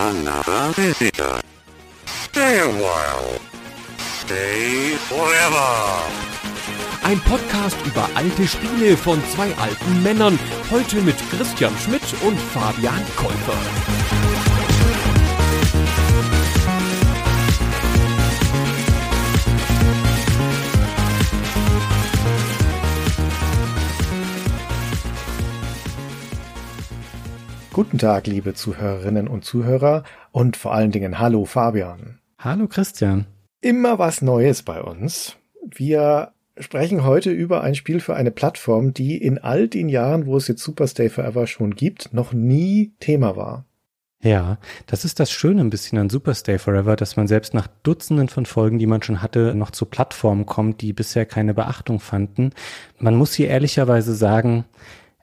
Another visitor. Stay a while. Stay forever. Ein Podcast über alte Spiele von zwei alten Männern. Heute mit Christian Schmidt und Fabian Käufer. Guten Tag, liebe Zuhörerinnen und Zuhörer und vor allen Dingen Hallo Fabian. Hallo Christian. Immer was Neues bei uns. Wir sprechen heute über ein Spiel für eine Plattform, die in all den Jahren, wo es jetzt Superstay Forever schon gibt, noch nie Thema war. Ja, das ist das Schöne ein bisschen an Superstay Forever, dass man selbst nach Dutzenden von Folgen, die man schon hatte, noch zu Plattformen kommt, die bisher keine Beachtung fanden. Man muss hier ehrlicherweise sagen,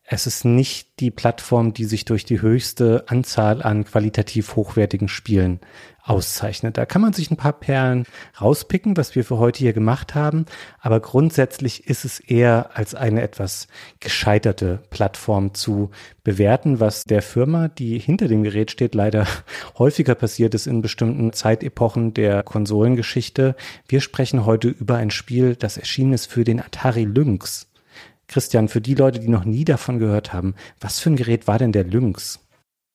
es ist nicht die Plattform, die sich durch die höchste Anzahl an qualitativ hochwertigen Spielen auszeichnet. Da kann man sich ein paar Perlen rauspicken, was wir für heute hier gemacht haben. Aber grundsätzlich ist es eher als eine etwas gescheiterte Plattform zu bewerten, was der Firma, die hinter dem Gerät steht, leider häufiger passiert ist in bestimmten Zeitepochen der Konsolengeschichte. Wir sprechen heute über ein Spiel, das erschienen ist für den Atari Lynx. Christian, für die Leute, die noch nie davon gehört haben, was für ein Gerät war denn der Lynx?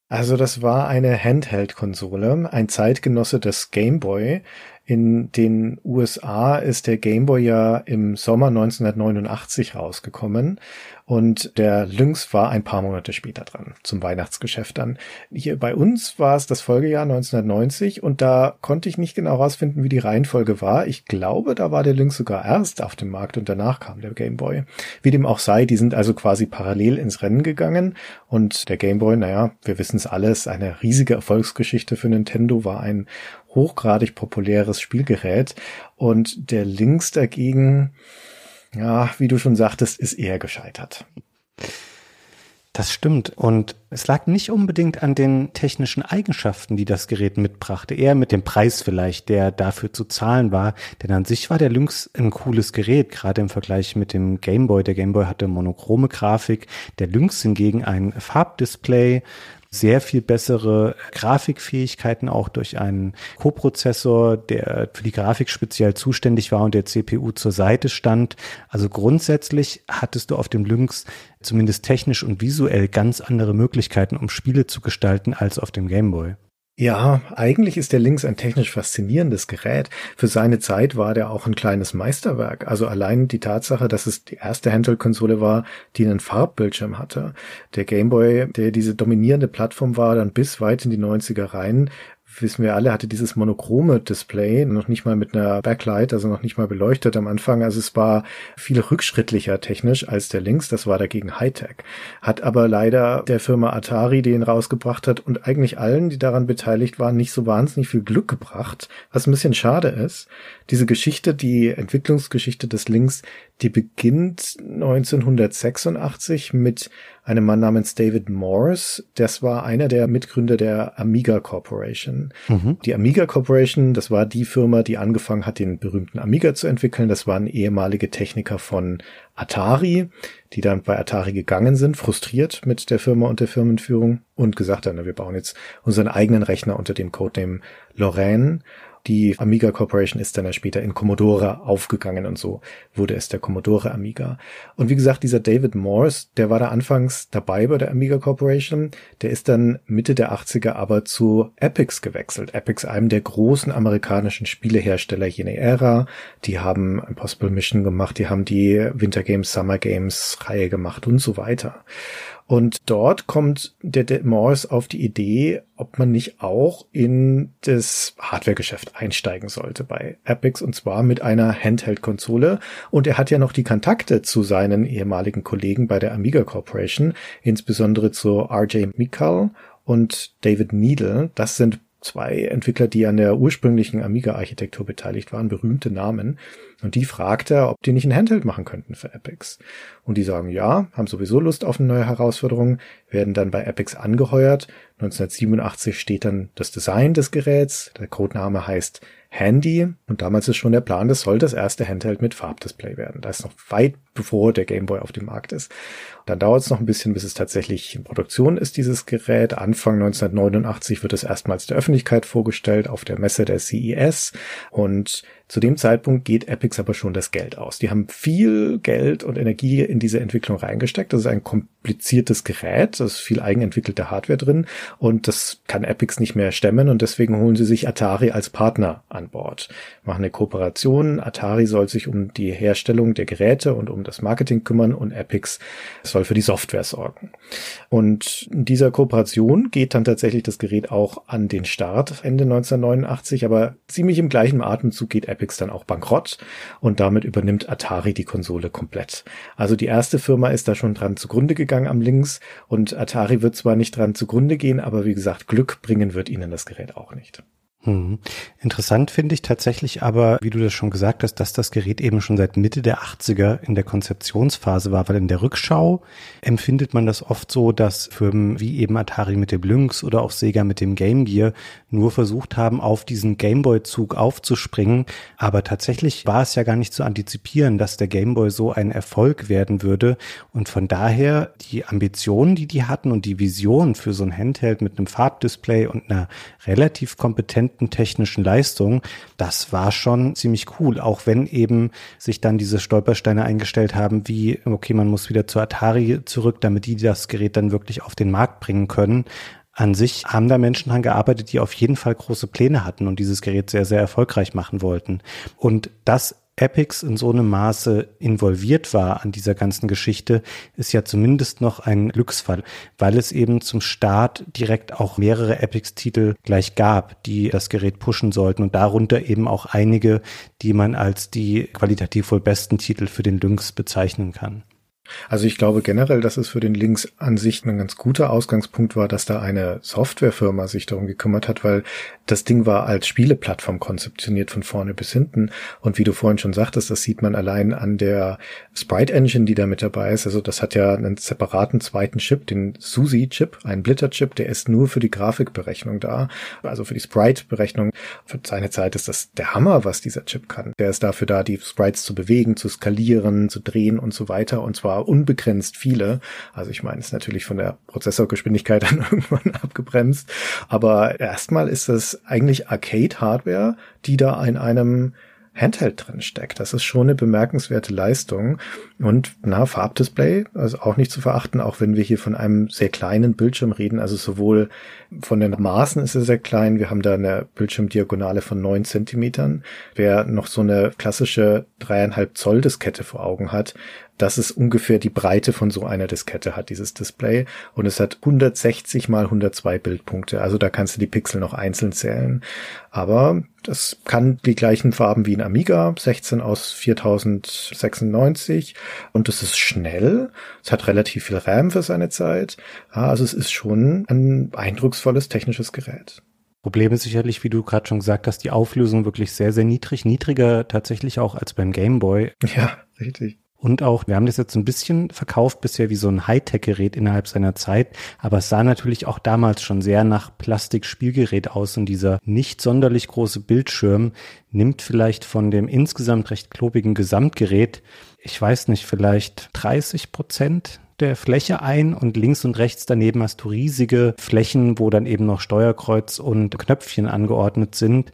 Also das war eine Handheld-Konsole, ein Zeitgenosse des Game Boy. In den USA ist der Game Boy ja im Sommer 1989 rausgekommen und der Lynx war ein paar Monate später dran, zum Weihnachtsgeschäft dann. Hier bei uns war es das Folgejahr 1990 und da konnte ich nicht genau rausfinden, wie die Reihenfolge war. Ich glaube, da war der Lynx sogar erst auf dem Markt und danach kam der Game Boy. Wie dem auch sei, die sind also quasi parallel ins Rennen gegangen und der Game Boy, naja, wir wissen es alles, eine riesige Erfolgsgeschichte für Nintendo, war ein hochgradig populäres Spielgerät und der Lynx dagegen, ja, wie du schon sagtest, ist eher gescheitert. Das stimmt. Und es lag nicht unbedingt an den technischen Eigenschaften, die das Gerät mitbrachte, eher mit dem Preis vielleicht, der dafür zu zahlen war. Denn an sich war der Lynx ein cooles Gerät, gerade im Vergleich mit dem Game Boy. Der Game Boy hatte monochrome Grafik, der Lynx hingegen ein Farbdisplay sehr viel bessere Grafikfähigkeiten auch durch einen Coprozessor, der für die Grafik speziell zuständig war und der CPU zur Seite stand. Also grundsätzlich hattest du auf dem Lynx zumindest technisch und visuell ganz andere Möglichkeiten, um Spiele zu gestalten als auf dem Gameboy. Ja, eigentlich ist der Lynx ein technisch faszinierendes Gerät. Für seine Zeit war der auch ein kleines Meisterwerk. Also allein die Tatsache, dass es die erste Handheld-Konsole war, die einen Farbbildschirm hatte. Der Game Boy, der diese dominierende Plattform war, dann bis weit in die 90er rein, wissen wir alle, hatte dieses monochrome Display, noch nicht mal mit einer Backlight, also noch nicht mal beleuchtet am Anfang. Also es war viel rückschrittlicher technisch als der Links, das war dagegen Hightech. Hat aber leider der Firma Atari, den rausgebracht hat und eigentlich allen, die daran beteiligt waren, nicht so wahnsinnig viel Glück gebracht, was ein bisschen schade ist. Diese Geschichte, die Entwicklungsgeschichte des Links, die beginnt 1986 mit einem Mann namens David Morse. Das war einer der Mitgründer der Amiga Corporation. Mhm. Die Amiga Corporation, das war die Firma, die angefangen hat, den berühmten Amiga zu entwickeln. Das waren ehemalige Techniker von Atari, die dann bei Atari gegangen sind, frustriert mit der Firma und der Firmenführung und gesagt haben, wir bauen jetzt unseren eigenen Rechner unter dem Codename Lorraine die Amiga Corporation ist dann ja später in Commodore aufgegangen und so wurde es der Commodore Amiga. Und wie gesagt, dieser David Morse, der war da anfangs dabei bei der Amiga Corporation, der ist dann Mitte der 80er aber zu Epix gewechselt. Epix, einem der großen amerikanischen Spielehersteller jener Ära. Die haben Impossible Mission gemacht, die haben die Winter Games, Summer Games Reihe gemacht und so weiter. Und dort kommt der, der Morse auf die Idee, ob man nicht auch in das Hardware-Geschäft einsteigen sollte bei Epix und zwar mit einer Handheld-Konsole. Und er hat ja noch die Kontakte zu seinen ehemaligen Kollegen bei der Amiga Corporation, insbesondere zu RJ Mikal und David Needle. Das sind zwei Entwickler, die an der ursprünglichen Amiga-Architektur beteiligt waren, berühmte Namen. Und die fragt er, ob die nicht ein Handheld machen könnten für Epix. Und die sagen ja, haben sowieso Lust auf eine neue Herausforderung, werden dann bei Epix angeheuert. 1987 steht dann das Design des Geräts. Der Codename heißt Handy. Und damals ist schon der Plan, das soll das erste Handheld mit Farbdisplay werden. Da ist noch weit bevor der Game Boy auf dem Markt ist. Dann dauert es noch ein bisschen, bis es tatsächlich in Produktion ist, dieses Gerät. Anfang 1989 wird es erstmals der Öffentlichkeit vorgestellt auf der Messe der CES. Und zu dem Zeitpunkt geht Epix aber schon das Geld aus. Die haben viel Geld und Energie in diese Entwicklung reingesteckt. Das ist ein kompliziertes Gerät, da ist viel eigenentwickelte Hardware drin und das kann Epix nicht mehr stemmen und deswegen holen sie sich Atari als Partner an Bord. Machen eine Kooperation. Atari soll sich um die Herstellung der Geräte und um das Marketing kümmern und Epix soll für die Software sorgen. Und in dieser Kooperation geht dann tatsächlich das Gerät auch an den Start Ende 1989, aber ziemlich im gleichen Atemzug geht Epix dann auch bankrott und damit übernimmt Atari die Konsole komplett. Also die erste Firma ist da schon dran zugrunde gegangen am Links und Atari wird zwar nicht dran zugrunde gehen, aber wie gesagt, Glück bringen wird ihnen das Gerät auch nicht. Hm. Interessant finde ich tatsächlich aber, wie du das schon gesagt hast, dass das Gerät eben schon seit Mitte der 80er in der Konzeptionsphase war, weil in der Rückschau empfindet man das oft so, dass Firmen wie eben Atari mit dem Lynx oder auch Sega mit dem Game Gear nur versucht haben, auf diesen Gameboy-Zug aufzuspringen. Aber tatsächlich war es ja gar nicht zu antizipieren, dass der Gameboy so ein Erfolg werden würde. Und von daher die Ambitionen, die die hatten und die Vision für so ein Handheld mit einem Farbdisplay und einer relativ kompetenten bestimmten technischen Leistung, das war schon ziemlich cool, auch wenn eben sich dann diese Stolpersteine eingestellt haben, wie, okay, man muss wieder zu Atari zurück, damit die das Gerät dann wirklich auf den Markt bringen können. An sich haben da Menschen dran gearbeitet, die auf jeden Fall große Pläne hatten und dieses Gerät sehr, sehr erfolgreich machen wollten. Und das Epix in so einem Maße involviert war an dieser ganzen Geschichte, ist ja zumindest noch ein Glücksfall, weil es eben zum Start direkt auch mehrere Epix-Titel gleich gab, die das Gerät pushen sollten und darunter eben auch einige, die man als die qualitativ wohl besten Titel für den Lynx bezeichnen kann. Also ich glaube generell, dass es für den Links an sich ein ganz guter Ausgangspunkt war, dass da eine Softwarefirma sich darum gekümmert hat, weil das Ding war als Spieleplattform konzeptioniert von vorne bis hinten. Und wie du vorhin schon sagtest, das sieht man allein an der Sprite Engine, die da mit dabei ist. Also das hat ja einen separaten zweiten Chip, den SUSI-Chip, einen Blitter-Chip, der ist nur für die Grafikberechnung da, also für die Sprite-Berechnung. Für seine Zeit ist das der Hammer, was dieser Chip kann. Der ist dafür da, die Sprites zu bewegen, zu skalieren, zu drehen und so weiter. Und zwar unbegrenzt viele. Also ich meine, ist natürlich von der Prozessorgeschwindigkeit dann irgendwann abgebremst. Aber erstmal ist das eigentlich Arcade-Hardware, die da in einem Handheld drin steckt. Das ist schon eine bemerkenswerte Leistung. Und na, Farbdisplay, also auch nicht zu verachten, auch wenn wir hier von einem sehr kleinen Bildschirm reden. Also sowohl von den Maßen ist er sehr klein. Wir haben da eine Bildschirmdiagonale von neun Zentimetern. Wer noch so eine klassische dreieinhalb Zoll Diskette vor Augen hat, das ist ungefähr die Breite von so einer Diskette hat dieses Display und es hat 160 mal 102 Bildpunkte. Also da kannst du die Pixel noch einzeln zählen. Aber das kann die gleichen Farben wie ein Amiga, 16 aus 4096 und es ist schnell. Es hat relativ viel RAM für seine Zeit. also es ist schon ein eindrucksvolles technisches Gerät. Problem ist sicherlich, wie du gerade schon gesagt hast, die Auflösung wirklich sehr, sehr niedrig, niedriger tatsächlich auch als beim Game Boy. Ja, richtig. Und auch, wir haben das jetzt ein bisschen verkauft bisher wie so ein Hightech-Gerät innerhalb seiner Zeit, aber es sah natürlich auch damals schon sehr nach Plastikspielgerät aus. Und dieser nicht sonderlich große Bildschirm nimmt vielleicht von dem insgesamt recht klobigen Gesamtgerät, ich weiß nicht, vielleicht 30 Prozent der Fläche ein. Und links und rechts daneben hast du riesige Flächen, wo dann eben noch Steuerkreuz und Knöpfchen angeordnet sind.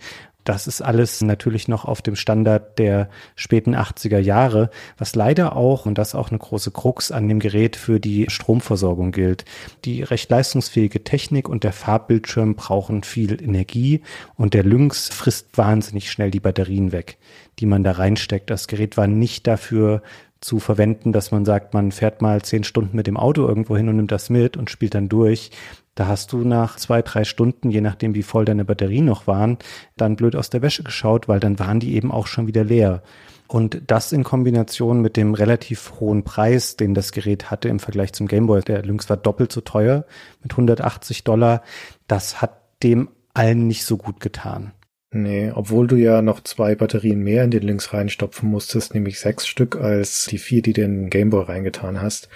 Das ist alles natürlich noch auf dem Standard der späten 80er Jahre, was leider auch, und das auch eine große Krux an dem Gerät für die Stromversorgung gilt. Die recht leistungsfähige Technik und der Farbbildschirm brauchen viel Energie und der Lynx frisst wahnsinnig schnell die Batterien weg, die man da reinsteckt. Das Gerät war nicht dafür zu verwenden, dass man sagt, man fährt mal zehn Stunden mit dem Auto irgendwo hin und nimmt das mit und spielt dann durch. Da hast du nach zwei, drei Stunden, je nachdem wie voll deine Batterien noch waren, dann blöd aus der Wäsche geschaut, weil dann waren die eben auch schon wieder leer. Und das in Kombination mit dem relativ hohen Preis, den das Gerät hatte im Vergleich zum Gameboy, der Lynx war doppelt so teuer mit 180 Dollar, das hat dem allen nicht so gut getan. Nee, obwohl du ja noch zwei Batterien mehr in den Links reinstopfen musstest, nämlich sechs Stück als die vier, die den Gameboy reingetan hast.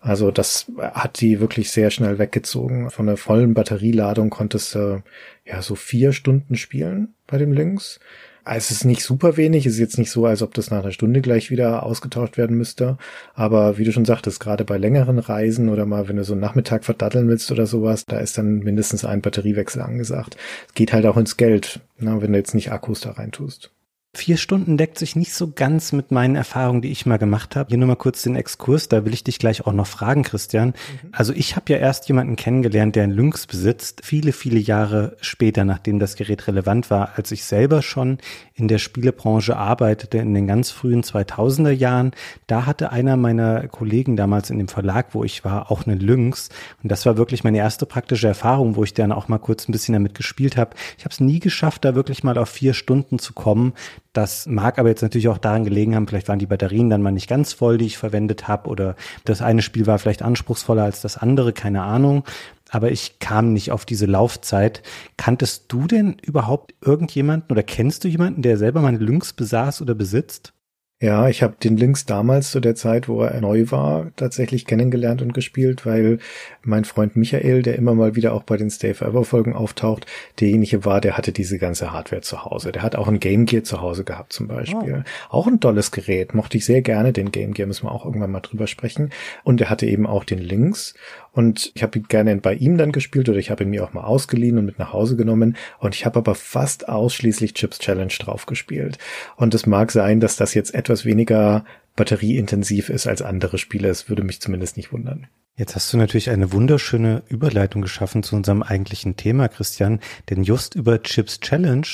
Also das hat die wirklich sehr schnell weggezogen. Von der vollen Batterieladung konntest du ja so vier Stunden spielen bei dem Links. Es ist nicht super wenig, es ist jetzt nicht so, als ob das nach einer Stunde gleich wieder ausgetauscht werden müsste. Aber wie du schon sagtest, gerade bei längeren Reisen oder mal, wenn du so einen Nachmittag verdatteln willst oder sowas, da ist dann mindestens ein Batteriewechsel angesagt. Es geht halt auch ins Geld, na, wenn du jetzt nicht Akkus da reintust. Vier Stunden deckt sich nicht so ganz mit meinen Erfahrungen, die ich mal gemacht habe. Hier nur mal kurz den Exkurs, da will ich dich gleich auch noch fragen, Christian. Mhm. Also ich habe ja erst jemanden kennengelernt, der einen Lynx besitzt, viele, viele Jahre später, nachdem das Gerät relevant war, als ich selber schon in der Spielebranche arbeitete, in den ganz frühen 2000er Jahren. Da hatte einer meiner Kollegen damals in dem Verlag, wo ich war, auch einen Lynx. Und das war wirklich meine erste praktische Erfahrung, wo ich dann auch mal kurz ein bisschen damit gespielt habe. Ich habe es nie geschafft, da wirklich mal auf vier Stunden zu kommen. Das mag aber jetzt natürlich auch daran gelegen haben, vielleicht waren die Batterien dann mal nicht ganz voll, die ich verwendet habe, oder das eine Spiel war vielleicht anspruchsvoller als das andere, keine Ahnung. Aber ich kam nicht auf diese Laufzeit. Kanntest du denn überhaupt irgendjemanden oder kennst du jemanden, der selber mal Lynx besaß oder besitzt? Ja, ich habe den Lynx damals zu der Zeit, wo er neu war, tatsächlich kennengelernt und gespielt, weil mein Freund Michael, der immer mal wieder auch bei den Stay Forever Folgen auftaucht, derjenige war, der hatte diese ganze Hardware zu Hause. Der hat auch ein Game Gear zu Hause gehabt zum Beispiel. Oh. Auch ein tolles Gerät, mochte ich sehr gerne, den Game Gear, müssen wir auch irgendwann mal drüber sprechen. Und er hatte eben auch den Lynx und ich habe ihn gerne bei ihm dann gespielt oder ich habe ihn mir auch mal ausgeliehen und mit nach Hause genommen. Und ich habe aber fast ausschließlich Chips Challenge drauf gespielt. Und es mag sein, dass das jetzt etwas weniger batterieintensiv ist als andere Spiele. Es würde mich zumindest nicht wundern. Jetzt hast du natürlich eine wunderschöne Überleitung geschaffen zu unserem eigentlichen Thema, Christian. Denn just über Chips Challenge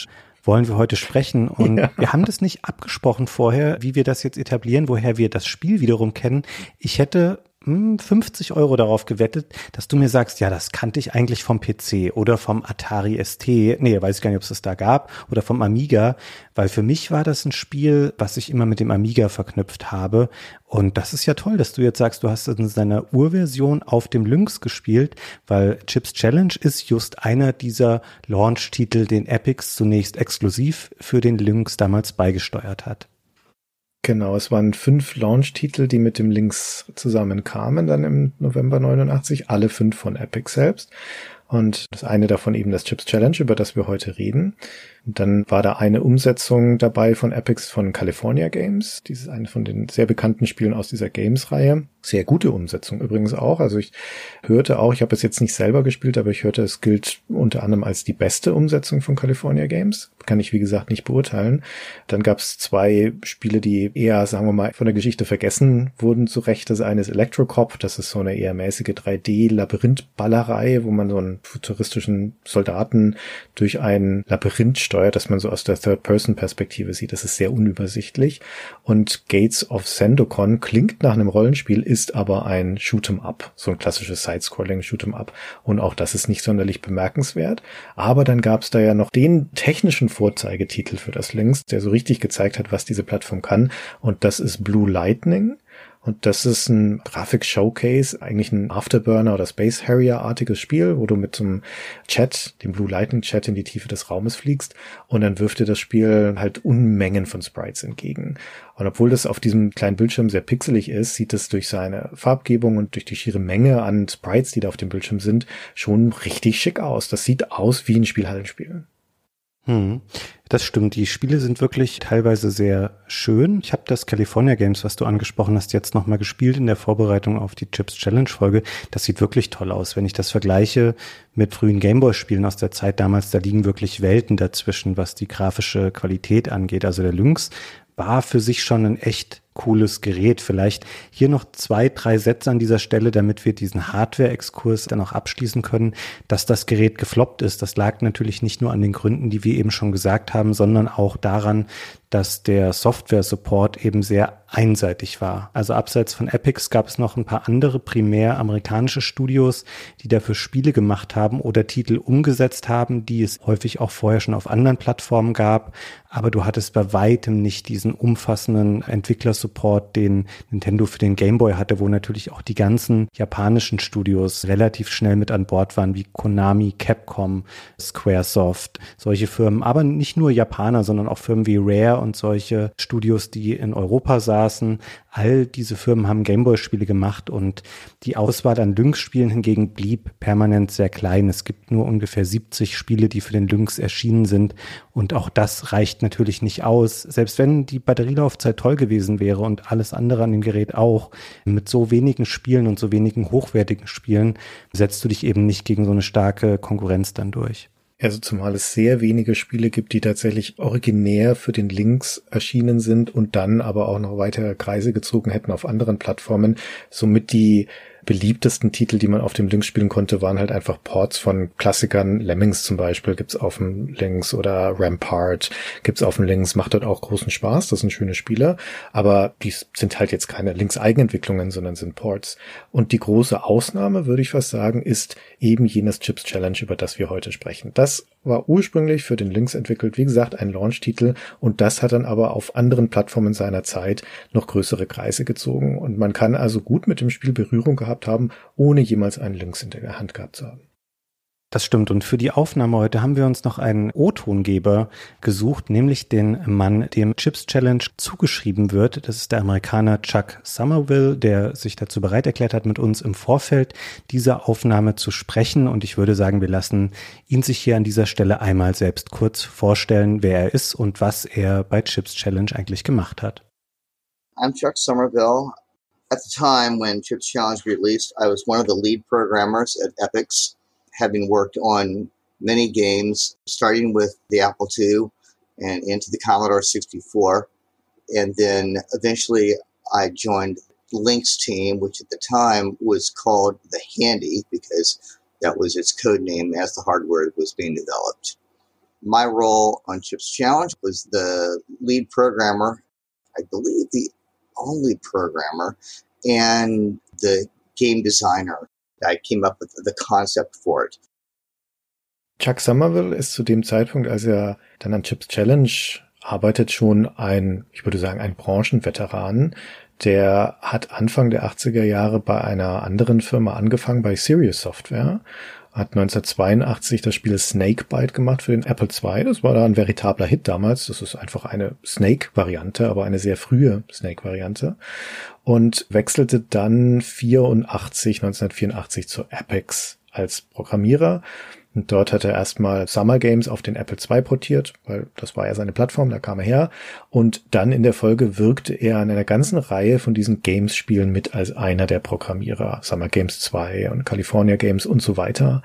wollen wir heute sprechen. Und ja. wir haben das nicht abgesprochen vorher, wie wir das jetzt etablieren, woher wir das Spiel wiederum kennen. Ich hätte 50 hm, Euro darauf gewettet, dass du mir sagst, ja, das kannte ich eigentlich vom PC oder vom Atari ST. Nee, weiß ich gar nicht, ob es das da gab oder vom Amiga, weil für mich war das ein Spiel, was ich immer mit dem Amiga verknüpft habe. Und das ist ja toll, dass du jetzt sagst, du hast in seiner Urversion auf dem Lynx gespielt, weil Chips Challenge ist just einer dieser Launch-Titel, den Epics zunächst exklusiv für den Lynx damals beigesteuert hat. Genau, es waren fünf Launch-Titel, die mit dem Links zusammenkamen, dann im November 89, alle fünf von Epic selbst. Und das eine davon eben das Chips Challenge, über das wir heute reden. Dann war da eine Umsetzung dabei von Epics von California Games. Dieses eine von den sehr bekannten Spielen aus dieser Games-Reihe. Sehr gute Umsetzung übrigens auch. Also ich hörte auch, ich habe es jetzt nicht selber gespielt, aber ich hörte, es gilt unter anderem als die beste Umsetzung von California Games. Kann ich, wie gesagt, nicht beurteilen. Dann gab es zwei Spiele, die eher, sagen wir mal, von der Geschichte vergessen wurden zu Recht. Das eine ist Electrocop, das ist so eine eher mäßige 3D-Labyrinth-Ballerei, wo man so einen futuristischen Soldaten durch ein Labyrinth steuert, das man so aus der Third-Person-Perspektive sieht. Das ist sehr unübersichtlich. Und Gates of Sandocon klingt nach einem Rollenspiel, ist aber ein Shoot'em Up, so ein klassisches Side-Scrolling Shoot'em Up. Und auch das ist nicht sonderlich bemerkenswert. Aber dann gab es da ja noch den technischen Vorzeigetitel für das Links, der so richtig gezeigt hat, was diese Plattform kann. Und das ist Blue Lightning. Und das ist ein Grafik-Showcase, eigentlich ein Afterburner oder Space Harrier-artiges Spiel, wo du mit einem Chat, dem Blue Lightning Chat in die Tiefe des Raumes fliegst und dann wirft dir das Spiel halt Unmengen von Sprites entgegen. Und obwohl das auf diesem kleinen Bildschirm sehr pixelig ist, sieht es durch seine Farbgebung und durch die schiere Menge an Sprites, die da auf dem Bildschirm sind, schon richtig schick aus. Das sieht aus wie ein Spielhallenspiel. Hm. Das stimmt. Die Spiele sind wirklich teilweise sehr schön. Ich habe das California Games, was du angesprochen hast, jetzt nochmal gespielt in der Vorbereitung auf die Chips Challenge Folge. Das sieht wirklich toll aus. Wenn ich das vergleiche mit frühen Gameboy-Spielen aus der Zeit damals, da liegen wirklich Welten dazwischen, was die grafische Qualität angeht. Also der Lynx war für sich schon ein echt cooles Gerät. Vielleicht hier noch zwei, drei Sätze an dieser Stelle, damit wir diesen Hardware-Exkurs dann auch abschließen können. Dass das Gerät gefloppt ist, das lag natürlich nicht nur an den Gründen, die wir eben schon gesagt haben, sondern auch daran, dass der Software-Support eben sehr einseitig war. Also abseits von Epics gab es noch ein paar andere primär amerikanische Studios, die dafür Spiele gemacht haben oder Titel umgesetzt haben, die es häufig auch vorher schon auf anderen Plattformen gab. Aber du hattest bei weitem nicht diesen umfassenden Entwickler Support, den Nintendo für den Game Boy hatte, wo natürlich auch die ganzen japanischen Studios relativ schnell mit an Bord waren, wie Konami, Capcom, Squaresoft, solche Firmen. Aber nicht nur Japaner, sondern auch Firmen wie Rare und solche Studios, die in Europa saßen. All diese Firmen haben Gameboy-Spiele gemacht und die Auswahl an Lynx-Spielen hingegen blieb permanent sehr klein. Es gibt nur ungefähr 70 Spiele, die für den Lynx erschienen sind und auch das reicht natürlich nicht aus. Selbst wenn die Batterielaufzeit toll gewesen wäre und alles andere an dem Gerät auch, mit so wenigen Spielen und so wenigen hochwertigen Spielen setzt du dich eben nicht gegen so eine starke Konkurrenz dann durch. Also zumal es sehr wenige Spiele gibt, die tatsächlich originär für den Links erschienen sind und dann aber auch noch weitere Kreise gezogen hätten auf anderen Plattformen. Somit die beliebtesten Titel, die man auf dem Lynx spielen konnte, waren halt einfach Ports von Klassikern. Lemmings zum Beispiel gibt's auf dem Lynx oder Rampart gibt's auf dem Lynx. Macht dort auch großen Spaß. Das sind schöne Spiele. Aber die sind halt jetzt keine Lynx-Eigenentwicklungen, sondern sind Ports. Und die große Ausnahme, würde ich fast sagen, ist eben jenes Chips Challenge, über das wir heute sprechen. Das war ursprünglich für den Lynx entwickelt, wie gesagt, ein Launch-Titel und das hat dann aber auf anderen Plattformen seiner Zeit noch größere Kreise gezogen und man kann also gut mit dem Spiel Berührung gehabt haben, ohne jemals einen Lynx in der Hand gehabt zu haben. Das stimmt. Und für die Aufnahme heute haben wir uns noch einen O-Tongeber gesucht, nämlich den Mann, dem Chips Challenge zugeschrieben wird. Das ist der Amerikaner Chuck Somerville, der sich dazu bereit erklärt hat, mit uns im Vorfeld dieser Aufnahme zu sprechen. Und ich würde sagen, wir lassen ihn sich hier an dieser Stelle einmal selbst kurz vorstellen, wer er ist und was er bei Chips Challenge eigentlich gemacht hat. I'm Chuck Somerville. At the time when Chips Challenge released, I was one of the lead programmers at Epics. Having worked on many games, starting with the Apple II and into the Commodore 64. And then eventually I joined Lynx team, which at the time was called the Handy because that was its code name as the hardware was being developed. My role on Chips Challenge was the lead programmer, I believe the only programmer, and the game designer I came up with the concept for it. Chuck Somerville ist zu dem Zeitpunkt, als er dann an Chips Challenge arbeitet, schon ein, ich würde sagen, ein Branchenveteran. Der hat Anfang der 80er Jahre bei einer anderen Firma angefangen, bei Sirius Software hat 1982 das Spiel Snakebite gemacht für den Apple II. Das war da ein veritabler Hit damals. Das ist einfach eine Snake-Variante, aber eine sehr frühe Snake-Variante. Und wechselte dann 84, 1984 zu Apex als Programmierer und dort hat er erstmal Summer Games auf den Apple II portiert, weil das war ja seine Plattform, da kam er her. Und dann in der Folge wirkte er an einer ganzen Reihe von diesen Games-Spielen mit als einer der Programmierer. Summer Games 2 und California Games und so weiter.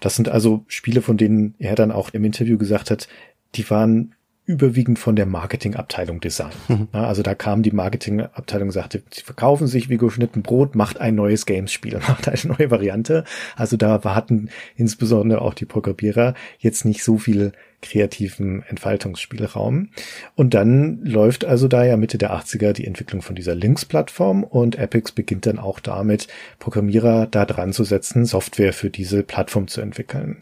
Das sind also Spiele, von denen er dann auch im Interview gesagt hat, die waren überwiegend von der Marketingabteilung designt. Mhm. Also da kam die Marketingabteilung und sagte, sie verkaufen sich wie geschnitten Brot, macht ein neues Games-Spiel, macht eine neue Variante. Also da hatten insbesondere auch die Programmierer jetzt nicht so viel kreativen Entfaltungsspielraum. Und dann läuft also da ja Mitte der 80er die Entwicklung von dieser Links-Plattform und Epix beginnt dann auch damit, Programmierer da dran zu setzen, Software für diese Plattform zu entwickeln.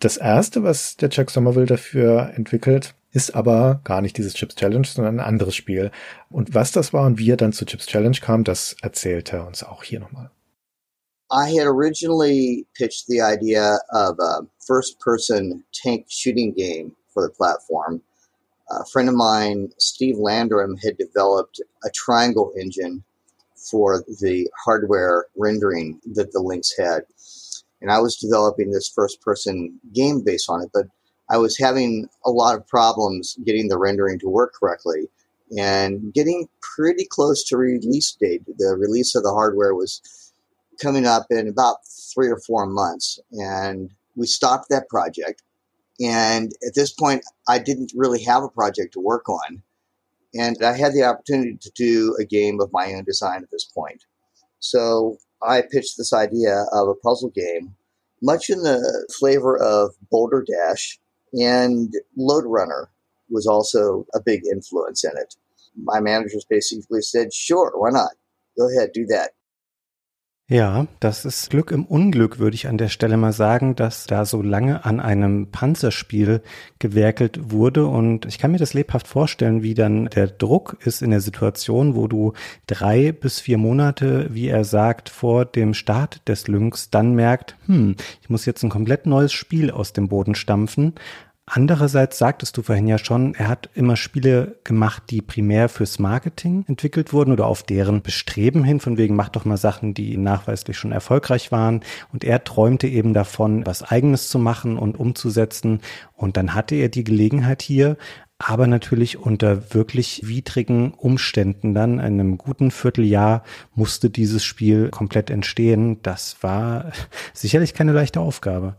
Das erste, was der Chuck Somerville dafür entwickelt, ist aber gar nicht dieses Chips Challenge, sondern ein anderes Spiel. Und was das war und wie er dann zu Chips Challenge kam, das erzählt er uns auch hier nochmal. I had originally pitched the idea of a first person tank shooting game for the platform. A friend of mine, Steve Landrum, had developed a triangle engine for the hardware rendering that the Lynx had. And I was developing this first person game based on it, but I was having a lot of problems getting the rendering to work correctly and getting pretty close to release date. The release of the hardware was coming up in about three or four months, and we stopped that project. And at this point, I didn't really have a project to work on. And I had the opportunity to do a game of my own design at this point. So I pitched this idea of a puzzle game, much in the flavor of Boulder Dash, and Load Runner was also a big influence in it. My managers basically said, sure, why not? Go ahead, do that. Ja, das ist Glück im Unglück, würde ich an der Stelle mal sagen, dass da so lange an einem Panzerspiel gewerkelt wurde. Und ich kann mir das lebhaft vorstellen, wie dann der Druck ist in der Situation, wo du drei bis vier Monate, wie er sagt, vor dem Start des Lynx dann merkt, hm, ich muss jetzt ein komplett neues Spiel aus dem Boden stampfen. Andererseits sagtest du vorhin ja schon, er hat immer Spiele gemacht, die primär fürs Marketing entwickelt wurden oder auf deren Bestreben hin, von wegen macht doch mal Sachen, die nachweislich schon erfolgreich waren. Und er träumte eben davon, was eigenes zu machen und umzusetzen. Und dann hatte er die Gelegenheit hier, aber natürlich unter wirklich widrigen Umständen dann. In einem guten Vierteljahr musste dieses Spiel komplett entstehen. Das war sicherlich keine leichte Aufgabe.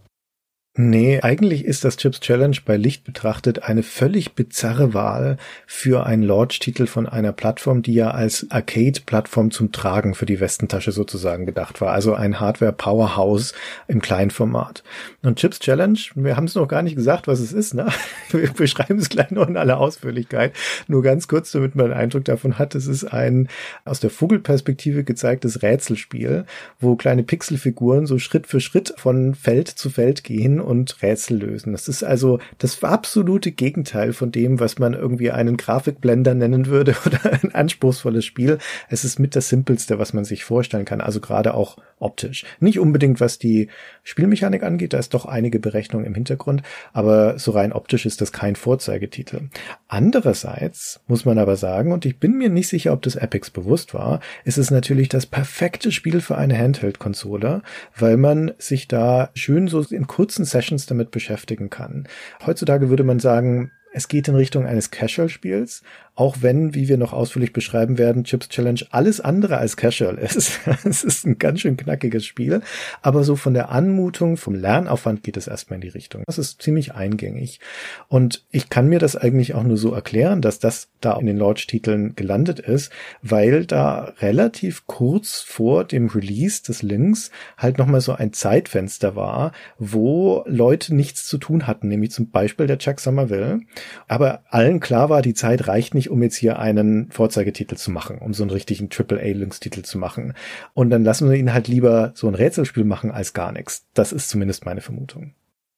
Nee, eigentlich ist das Chips Challenge bei Licht betrachtet eine völlig bizarre Wahl für einen Launch-Titel von einer Plattform, die ja als Arcade-Plattform zum Tragen für die Westentasche sozusagen gedacht war. Also ein Hardware-Powerhouse im Kleinformat. Und Chips Challenge, wir haben es noch gar nicht gesagt, was es ist, ne? Wir beschreiben es gleich noch in aller Ausführlichkeit. Nur ganz kurz, damit man einen Eindruck davon hat. Es ist ein aus der Vogelperspektive gezeigtes Rätselspiel, wo kleine Pixelfiguren so Schritt für Schritt von Feld zu Feld gehen und Rätsel lösen. Das ist also das absolute Gegenteil von dem, was man irgendwie einen Grafikblender nennen würde oder ein anspruchsvolles Spiel. Es ist mit das simpelste, was man sich vorstellen kann, also gerade auch optisch. Nicht unbedingt, was die Spielmechanik angeht, da ist doch einige Berechnung im Hintergrund, aber so rein optisch ist das kein Vorzeigetitel. Andererseits muss man aber sagen, und ich bin mir nicht sicher, ob das Epics bewusst war, ist es natürlich das perfekte Spiel für eine Handheld-Konsole, weil man sich da schön so in kurzen Sessions damit beschäftigen kann. Heutzutage würde man sagen, es geht in Richtung eines Casual-Spiels, auch wenn, wie wir noch ausführlich beschreiben werden, Chips Challenge alles andere als casual ist. es ist ein ganz schön knackiges Spiel, aber so von der Anmutung, vom Lernaufwand geht es erstmal in die Richtung. Das ist ziemlich eingängig. Und ich kann mir das eigentlich auch nur so erklären, dass das da in den Launch-Titeln gelandet ist, weil da relativ kurz vor dem Release des Links halt nochmal so ein Zeitfenster war, wo Leute nichts zu tun hatten, nämlich zum Beispiel der Chuck Somerville. Aber allen klar war, die Zeit reicht nicht nicht, um jetzt hier einen Vorzeigetitel zu machen, um so einen richtigen Triple-A-Lynx-Titel zu machen. Und dann lassen wir ihn halt lieber so ein Rätselspiel machen als gar nichts. Das ist zumindest meine Vermutung.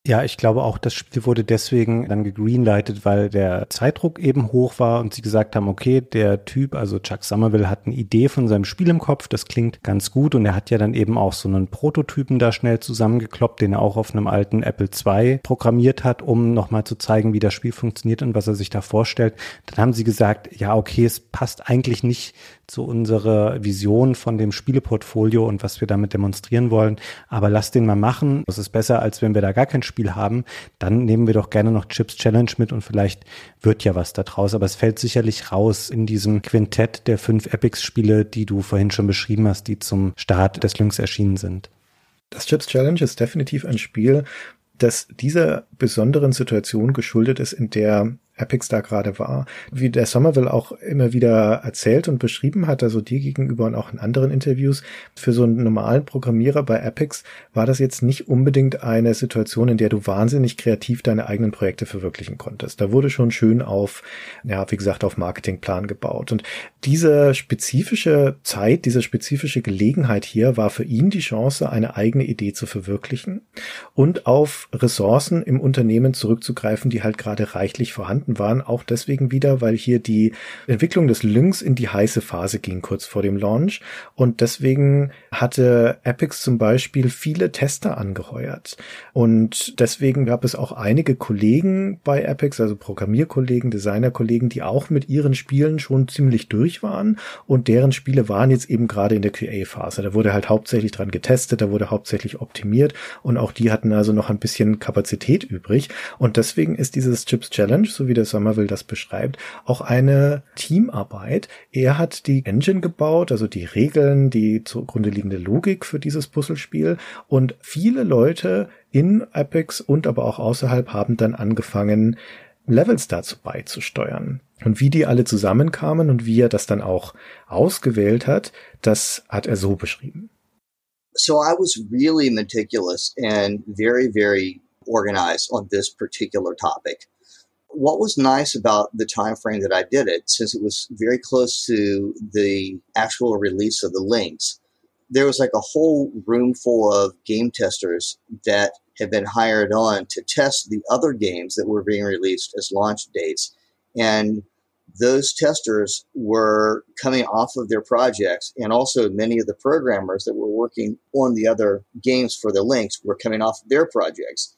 Ja, ich glaube auch, das Spiel wurde deswegen dann gegreenlightet, weil der Zeitdruck eben hoch war und sie gesagt haben, okay, der Typ, also Chuck Somerville hat eine Idee von seinem Spiel im Kopf, das klingt ganz gut und er hat ja dann eben auch so einen Prototypen da schnell zusammengekloppt, den er auch auf einem alten Apple II programmiert hat, um nochmal zu zeigen, wie das Spiel funktioniert und was er sich da vorstellt. Dann haben sie gesagt, ja, okay, es passt eigentlich nicht zu unserer Vision von dem Spieleportfolio und was wir damit demonstrieren wollen. Aber lass den mal machen. Das ist besser, als wenn wir da gar kein Spiel haben. Dann nehmen wir doch gerne noch Chips Challenge mit und vielleicht wird ja was da draus. Aber es fällt sicherlich raus in diesem Quintett der fünf Epics-Spiele, die du vorhin schon beschrieben hast, die zum Start des Lynx erschienen sind. Das Chips Challenge ist definitiv ein Spiel, das dieser besonderen Situation geschuldet ist, in der Epics da gerade war. Wie der Somerville auch immer wieder erzählt und beschrieben hat, also dir gegenüber und auch in anderen Interviews, für so einen normalen Programmierer bei Epics war das jetzt nicht unbedingt eine Situation, in der du wahnsinnig kreativ deine eigenen Projekte verwirklichen konntest. Da wurde schon schön auf, ja, wie gesagt, auf Marketingplan gebaut. Und diese spezifische Zeit, diese spezifische Gelegenheit hier war für ihn die Chance, eine eigene Idee zu verwirklichen und auf Ressourcen im Unternehmen zurückzugreifen, die halt gerade reichlich vorhanden vorhanden waren, auch deswegen wieder, weil hier die Entwicklung des Lynx in die heiße Phase ging, kurz vor dem Launch. Und deswegen hatte Epix zum Beispiel viele Tester angeheuert. Und deswegen gab es auch einige Kollegen bei Epix, also Programmierkollegen, Designerkollegen, die auch mit ihren Spielen schon ziemlich durch waren. Und deren Spiele waren jetzt eben gerade in der QA-Phase. Da wurde halt hauptsächlich dran getestet, da wurde hauptsächlich optimiert. Und auch die hatten also noch ein bisschen Kapazität übrig. Und deswegen ist dieses Chips Challenge, so wie der Somerville das beschreibt, auch eine Teamarbeit. Er hat die Engine gebaut, also die Regeln, die zugrunde liegende Logik für dieses Puzzlespiel und viele Leute in Apex und aber auch außerhalb haben dann angefangen, Levels dazu beizusteuern. Und wie die alle zusammenkamen und wie er das dann auch ausgewählt hat, das hat er so beschrieben. So I was really meticulous and very, very organized on this particular topic. What was nice about the time frame that I did it, since it was very close to the actual release of the links, there was like a whole room full of game testers that had been hired on to test the other games that were being released as launch dates. And those testers were coming off of their projects, and also many of the programmers that were working on the other games for the links were coming off of their projects.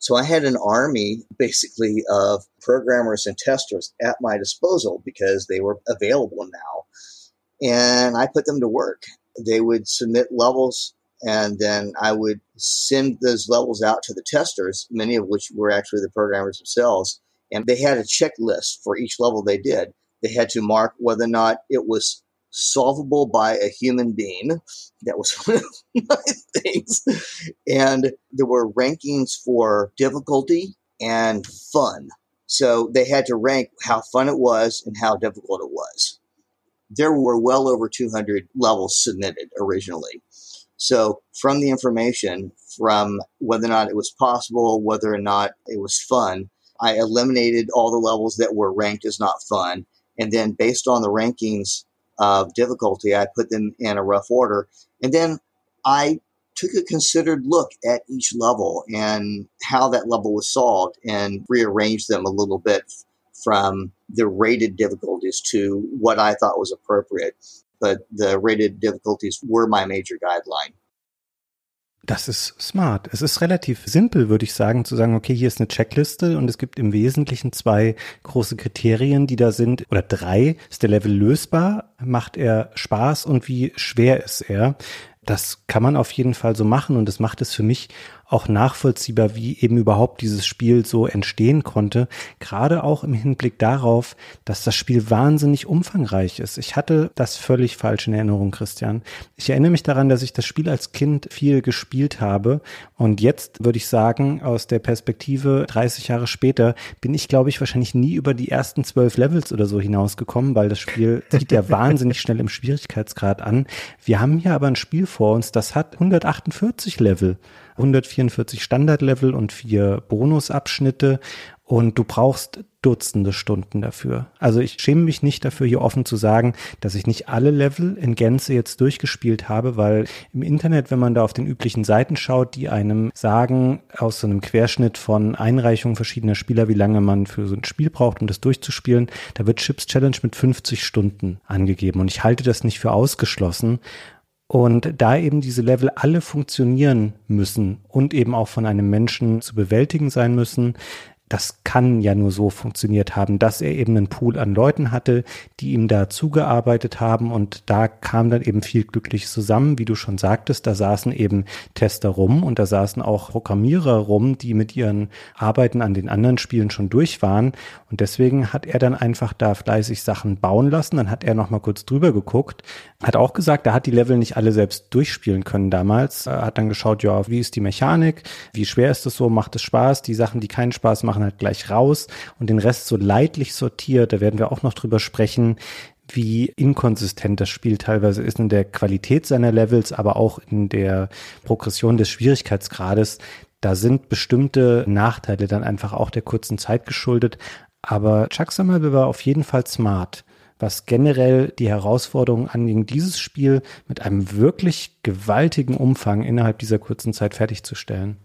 So I had an army basically of programmers and testers at my disposal because they were available now. And I put them to work. They would submit levels and then I would send those levels out to the testers, many of which were actually the programmers themselves. And they had a checklist for each level they did. They had to mark whether or not it was solvable by a human being. That was one of my things. And there were rankings for difficulty and fun. So they had to rank how fun it was and how difficult it was. There were well over 200 levels submitted originally. So, from the information, from whether or not it was possible, whether or not it was fun, I eliminated all the levels that were ranked as not fun. And then, based on the rankings of difficulty, I put them in a rough order. And then I took a considered look at each level and how that level was solved and rearranged them a little bit from the rated difficulties to what I thought was appropriate but the rated difficulties were my major guideline. Das ist smart. Es ist relativ simpel, würde ich sagen, zu sagen, okay, hier ist eine Checkliste und es gibt im Wesentlichen zwei große Kriterien, die da sind, oder drei. Ist der Level lösbar? Macht er Spaß und wie schwer ist er? Das kann man auf jeden Fall so machen und das macht es für mich auch nachvollziehbar, wie eben überhaupt dieses Spiel so entstehen konnte. Gerade auch im Hinblick darauf, dass das Spiel wahnsinnig umfangreich ist. Ich hatte das völlig falsch in Erinnerung, Christian. Ich erinnere mich daran, dass ich das Spiel als Kind viel gespielt habe. Und jetzt würde ich sagen, aus der Perspektive 30 Jahre später bin ich, glaube ich, wahrscheinlich nie über die ersten zwölf Levels oder so hinausgekommen, weil das Spiel zieht ja wahnsinnig schnell im Schwierigkeitsgrad an. Wir haben hier aber ein Spiel vor uns, das hat 148 Level. 144 Standardlevel und vier Bonusabschnitte und du brauchst Dutzende Stunden dafür. Also ich schäme mich nicht dafür, hier offen zu sagen, dass ich nicht alle Level in Gänze jetzt durchgespielt habe, weil im Internet, wenn man da auf den üblichen Seiten schaut, die einem sagen, aus so einem Querschnitt von Einreichungen verschiedener Spieler, wie lange man für so ein Spiel braucht, um das durchzuspielen, da wird Chips Challenge mit 50 Stunden angegeben. Und ich halte das nicht für ausgeschlossen. Und da eben diese Level alle funktionieren müssen und eben auch von einem Menschen zu bewältigen sein müssen, das kann ja nur so funktioniert haben, dass er eben einen Pool an Leuten hatte, die ihm da zugearbeitet haben. Und da kam dann eben viel Glückliches zusammen, wie du schon sagtest, da saßen eben Tester rum und da saßen auch Programmierer rum, die mit ihren Arbeiten an den anderen Spielen schon durch waren. Und deswegen hat er dann einfach da fleißig Sachen bauen lassen, dann hat er noch mal kurz drüber geguckt, hat auch gesagt, er hat die Level nicht alle selbst durchspielen können damals, er hat dann geschaut, ja, wie ist die Mechanik, wie schwer ist es so, macht es Spaß, die Sachen, die keinen Spaß machen, halt gleich raus und den Rest so leidlich sortiert. Da werden wir auch noch drüber sprechen, wie inkonsistent das Spiel teilweise ist in der Qualität seiner Levels, aber auch in der Progression des Schwierigkeitsgrades. Da sind bestimmte Nachteile dann einfach auch der kurzen Zeit geschuldet. Aber Chuck Summerville war auf jeden Fall smart was generell die Herausforderung anging, dieses Spiel mit einem wirklich gewaltigen Umfang innerhalb dieser kurzen Zeit fertigzustellen.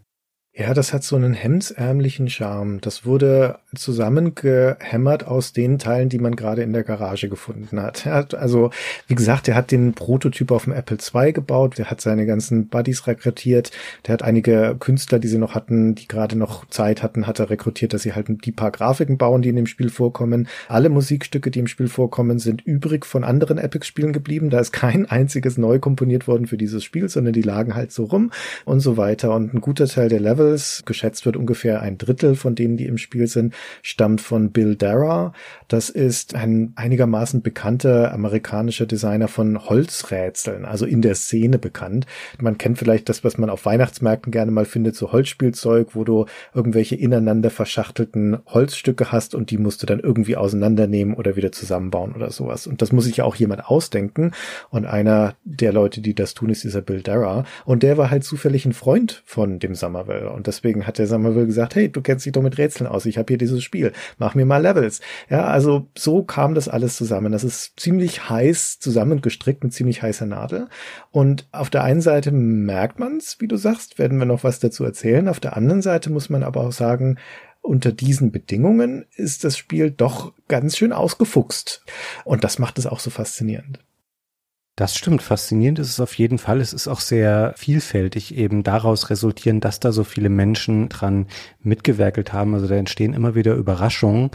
Ja, das hat so einen hemdsärmlichen Charme. Das wurde zusammengehämmert aus den Teilen, die man gerade in der Garage gefunden hat. Hat also, wie gesagt, er hat den Prototyp auf dem Apple II gebaut, der hat seine ganzen Buddies rekrutiert, der hat einige Künstler, die sie noch hatten, die gerade noch Zeit hatten, hat er rekrutiert, dass sie halt die paar Grafiken bauen, die in dem Spiel vorkommen. Alle Musikstücke, die im Spiel vorkommen, sind übrig von anderen Epic-Spielen geblieben. Da ist kein einziges neu komponiert worden für dieses Spiel, sondern die lagen halt so rum und so weiter. Und ein guter Teil der Level Levels, geschätzt wird ungefähr ein Drittel von denen, die im Spiel sind, stammt von Bill Dara. Das ist ein einigermaßen bekannter amerikanischer Designer von Holzrätseln, also in der Szene bekannt. Man kennt vielleicht das, was man auf Weihnachtsmärkten gerne mal findet, so Holzspielzeug, wo du irgendwelche ineinander verschachtelten Holzstücke hast und die musst du dann irgendwie auseinandernehmen oder wieder zusammenbauen oder sowas. Und das muss sich ja auch jemand ausdenken. Und einer der Leute, die das tun, ist dieser Bill Dara. Und der war halt zufällig ein Freund von dem Somerville Und deswegen hat der Somerville gesagt, hey, du kennst dich doch mit Rätseln aus, ich habe hier dieses Spiel, mach mir mal Levels. Ja, also so kam das alles zusammen. Das ist ziemlich heiß zusammengestrickt mit ziemlich heißer Nadel. Und auf der einen Seite merkt man's, wie du sagst, werden wir noch was dazu erzählen. Auf der anderen Seite muss man aber auch sagen, unter diesen Bedingungen ist das Spiel doch ganz schön ausgefuchst. Und das macht es auch so faszinierend. Das stimmt. Faszinierend ist es auf jeden Fall. Es ist auch sehr vielfältig eben daraus resultierend, dass da so viele Menschen dran mitgewerkelt haben. Also da entstehen immer wieder Überraschungen.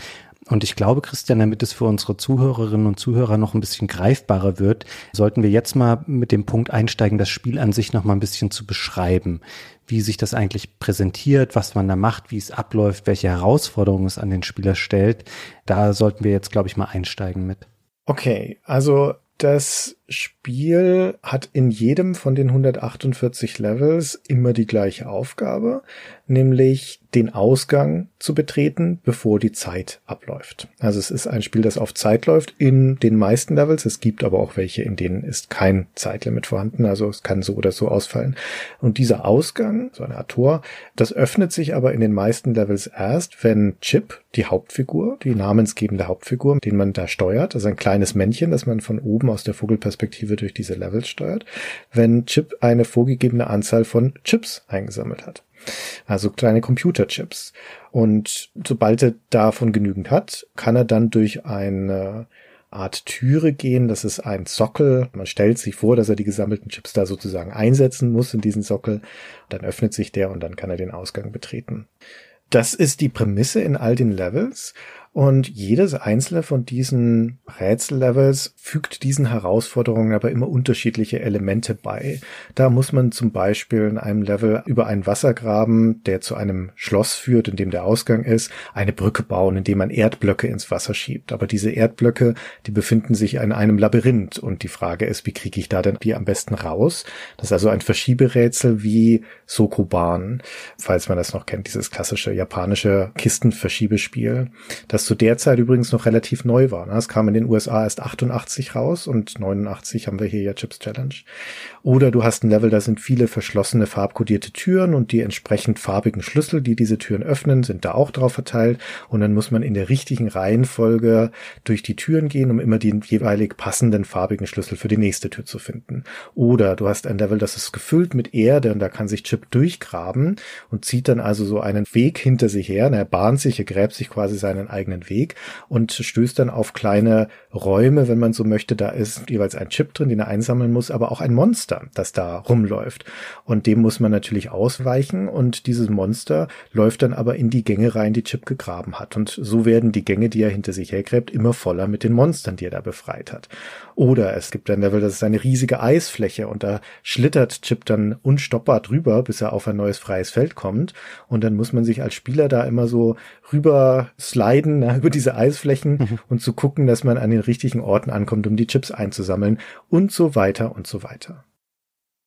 Und ich glaube, Christian, damit es für unsere Zuhörerinnen und Zuhörer noch ein bisschen greifbarer wird, sollten wir jetzt mal mit dem Punkt einsteigen, das Spiel an sich noch mal ein bisschen zu beschreiben. Wie sich das eigentlich präsentiert, was man da macht, wie es abläuft, welche Herausforderungen es an den Spieler stellt. Da sollten wir jetzt, glaube ich, mal einsteigen mit. Okay, also das Spiel hat in jedem von den 148 Levels immer die gleiche Aufgabe, nämlich den Ausgang zu betreten, bevor die Zeit abläuft. Also es ist ein Spiel, das auf Zeit läuft in den meisten Levels. Es gibt aber auch welche, in denen ist kein Zeitlimit vorhanden. Also es kann so oder so ausfallen. Und dieser Ausgang, so eine Art Tor, das öffnet sich aber in den meisten Levels erst, wenn Chip, die Hauptfigur, die namensgebende Hauptfigur, den man da steuert, also ein kleines Männchen, das man von oben aus der Vogelperspektive durch diese Levels steuert, wenn Chip eine vorgegebene Anzahl von Chips eingesammelt hat. Also kleine Computerchips. Und sobald er davon genügend hat, kann er dann durch eine Art Türe gehen. Das ist ein Sockel. Man stellt sich vor, dass er die gesammelten Chips da sozusagen einsetzen muss in diesen Sockel. Dann öffnet sich der und dann kann er den Ausgang betreten. Das ist die Prämisse in all den Levels. Und jedes einzelne von diesen Rätsellevels fügt diesen Herausforderungen aber immer unterschiedliche Elemente bei. Da muss man zum Beispiel in einem Level über einen Wassergraben, der zu einem Schloss führt, in dem der Ausgang ist, eine Brücke bauen, indem man Erdblöcke ins Wasser schiebt. Aber diese Erdblöcke, die befinden sich in einem Labyrinth. Und die Frage ist, wie kriege ich da denn die am besten raus? Das ist also ein Verschieberätsel wie Sokoban, falls man das noch kennt, dieses klassische japanische Kistenverschiebespiel. Das das zu der Zeit übrigens noch relativ neu war. Ne? Es kam in den USA erst 88 raus und 89 haben wir hier ja Chips Challenge. Oder du hast ein Level, da sind viele verschlossene farbkodierte Türen und die entsprechend farbigen Schlüssel, die diese Türen öffnen, sind da auch drauf verteilt. Und dann muss man in der richtigen Reihenfolge durch die Türen gehen, um immer den jeweilig passenden farbigen Schlüssel für die nächste Tür zu finden. Oder du hast ein Level, das ist gefüllt mit Erde und da kann sich Chip durchgraben und zieht dann also so einen Weg hinter sich her. Und er bahnt sich, er gräbt sich quasi seinen eigenen Weg und stößt dann auf kleine Räume, wenn man so möchte. Da ist jeweils ein Chip drin, den er einsammeln muss, aber auch ein Monster, das da rumläuft. Und dem muss man natürlich ausweichen und dieses Monster läuft dann aber in die Gänge rein, die Chip gegraben hat. Und so werden die Gänge, die er hinter sich hergräbt, immer voller mit den Monstern, die er da befreit hat. Oder es gibt ein Level, das ist eine riesige Eisfläche und da schlittert Chip dann unstoppbar drüber, bis er auf ein neues freies Feld kommt. Und dann muss man sich als Spieler da immer so rüber sliden, na, über diese Eisflächen mhm. und zu gucken, dass man an den richtigen Orten ankommt, um die Chips einzusammeln und so weiter und so weiter.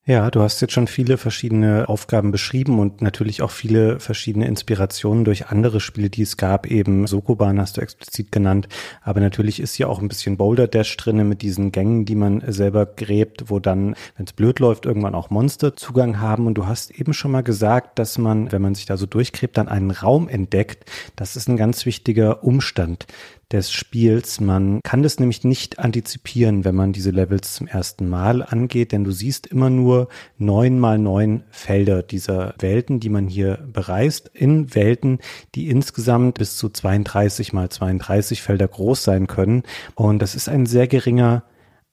Ja, du hast jetzt schon viele verschiedene Aufgaben beschrieben und natürlich auch viele verschiedene Inspirationen durch andere Spiele, die es gab. Eben Sokoban hast du explizit genannt. Aber natürlich ist hier auch ein bisschen Boulder Dash drinne mit diesen Gängen, die man selber gräbt, wo dann, wenn es blöd läuft, irgendwann auch Monster Zugang haben. Und du hast eben schon mal gesagt, dass man, wenn man sich da so durchgräbt, dann einen Raum entdeckt. Das ist ein ganz wichtiger Umstand des Spiels. Man kann das nämlich nicht antizipieren, wenn man diese Levels zum ersten Mal angeht, denn du siehst immer nur neun mal neun Felder dieser Welten, die man hier bereist, in Welten, die insgesamt bis zu 32 mal 32 Felder groß sein können. Und das ist ein sehr geringer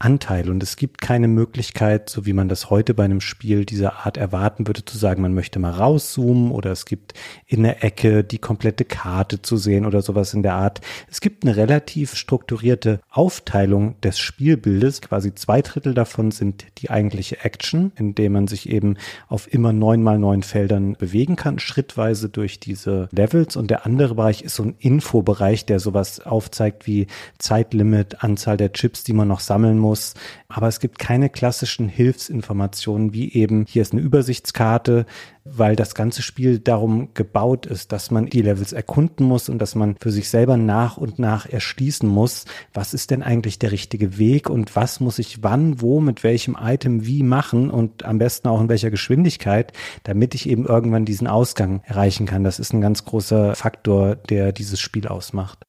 Anteil und es gibt keine Möglichkeit, so wie man das heute bei einem Spiel dieser Art erwarten würde, zu sagen, man möchte mal rauszoomen oder es gibt in der Ecke die komplette Karte zu sehen oder sowas in der Art. Es gibt eine relativ strukturierte Aufteilung des Spielbildes. Quasi zwei Drittel davon sind die eigentliche Action, indem man sich eben auf immer neun mal neun Feldern bewegen kann, schrittweise durch diese Levels und der andere Bereich ist so ein Infobereich, der sowas aufzeigt wie Zeitlimit, Anzahl der Chips, die man noch sammeln muss muss. Aber es gibt keine klassischen Hilfsinformationen, wie eben hier ist eine Übersichtskarte, weil das ganze Spiel darum gebaut ist, dass man die Levels erkunden muss und dass man für sich selber nach und nach erschließen muss, was ist denn eigentlich der richtige Weg und was muss ich wann, wo, mit welchem Item wie machen und am besten auch in welcher Geschwindigkeit, damit ich eben irgendwann diesen Ausgang erreichen kann. Das ist ein ganz großer Faktor, der dieses Spiel ausmacht.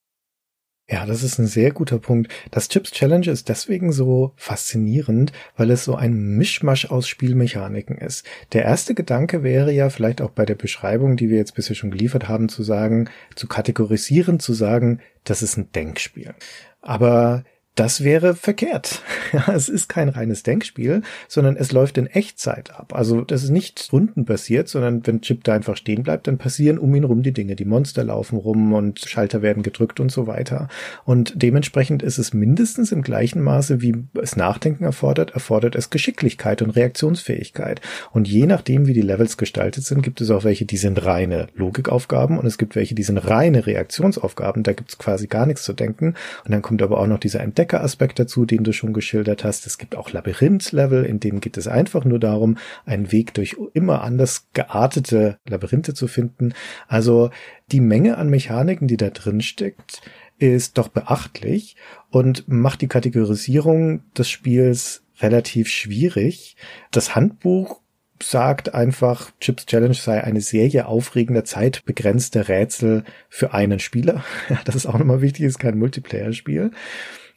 Ja, das ist ein sehr guter Punkt. Das Chips Challenge ist deswegen so faszinierend, weil es so ein Mischmasch aus Spielmechaniken ist. Der erste Gedanke wäre ja vielleicht auch bei der Beschreibung, die wir jetzt bisher schon geliefert haben, zu sagen, zu kategorisieren, zu sagen, das ist ein Denkspiel. Aber das wäre verkehrt. Ja, es ist kein reines Denkspiel, sondern es läuft in Echtzeit ab. Also das ist nicht rundenbasiert, sondern wenn Chip da einfach stehen bleibt, dann passieren um ihn rum die Dinge. Die Monster laufen rum und Schalter werden gedrückt und so weiter. Und dementsprechend ist es mindestens im gleichen Maße, wie es Nachdenken erfordert, erfordert es Geschicklichkeit und Reaktionsfähigkeit. Und je nachdem, wie die Levels gestaltet sind, gibt es auch welche, die sind reine Logikaufgaben und es gibt welche, die sind reine Reaktionsaufgaben. Da gibt es quasi gar nichts zu denken. Und dann kommt aber auch noch dieser Entdeckung Entdeckeraspekt dazu, den du schon geschildert hast. Es gibt auch Labyrinth-Level, in denen geht es einfach nur darum, einen Weg durch immer anders geartete Labyrinthe zu finden. Also die Menge an Mechaniken, die da drin steckt, ist doch beachtlich und macht die Kategorisierung des Spiels relativ schwierig. Das Handbuch sagt einfach, Chips Challenge sei eine Serie aufregender, zeitbegrenzter Rätsel für einen Spieler. das ist auch nochmal wichtig, ist kein Multiplayer-Spiel.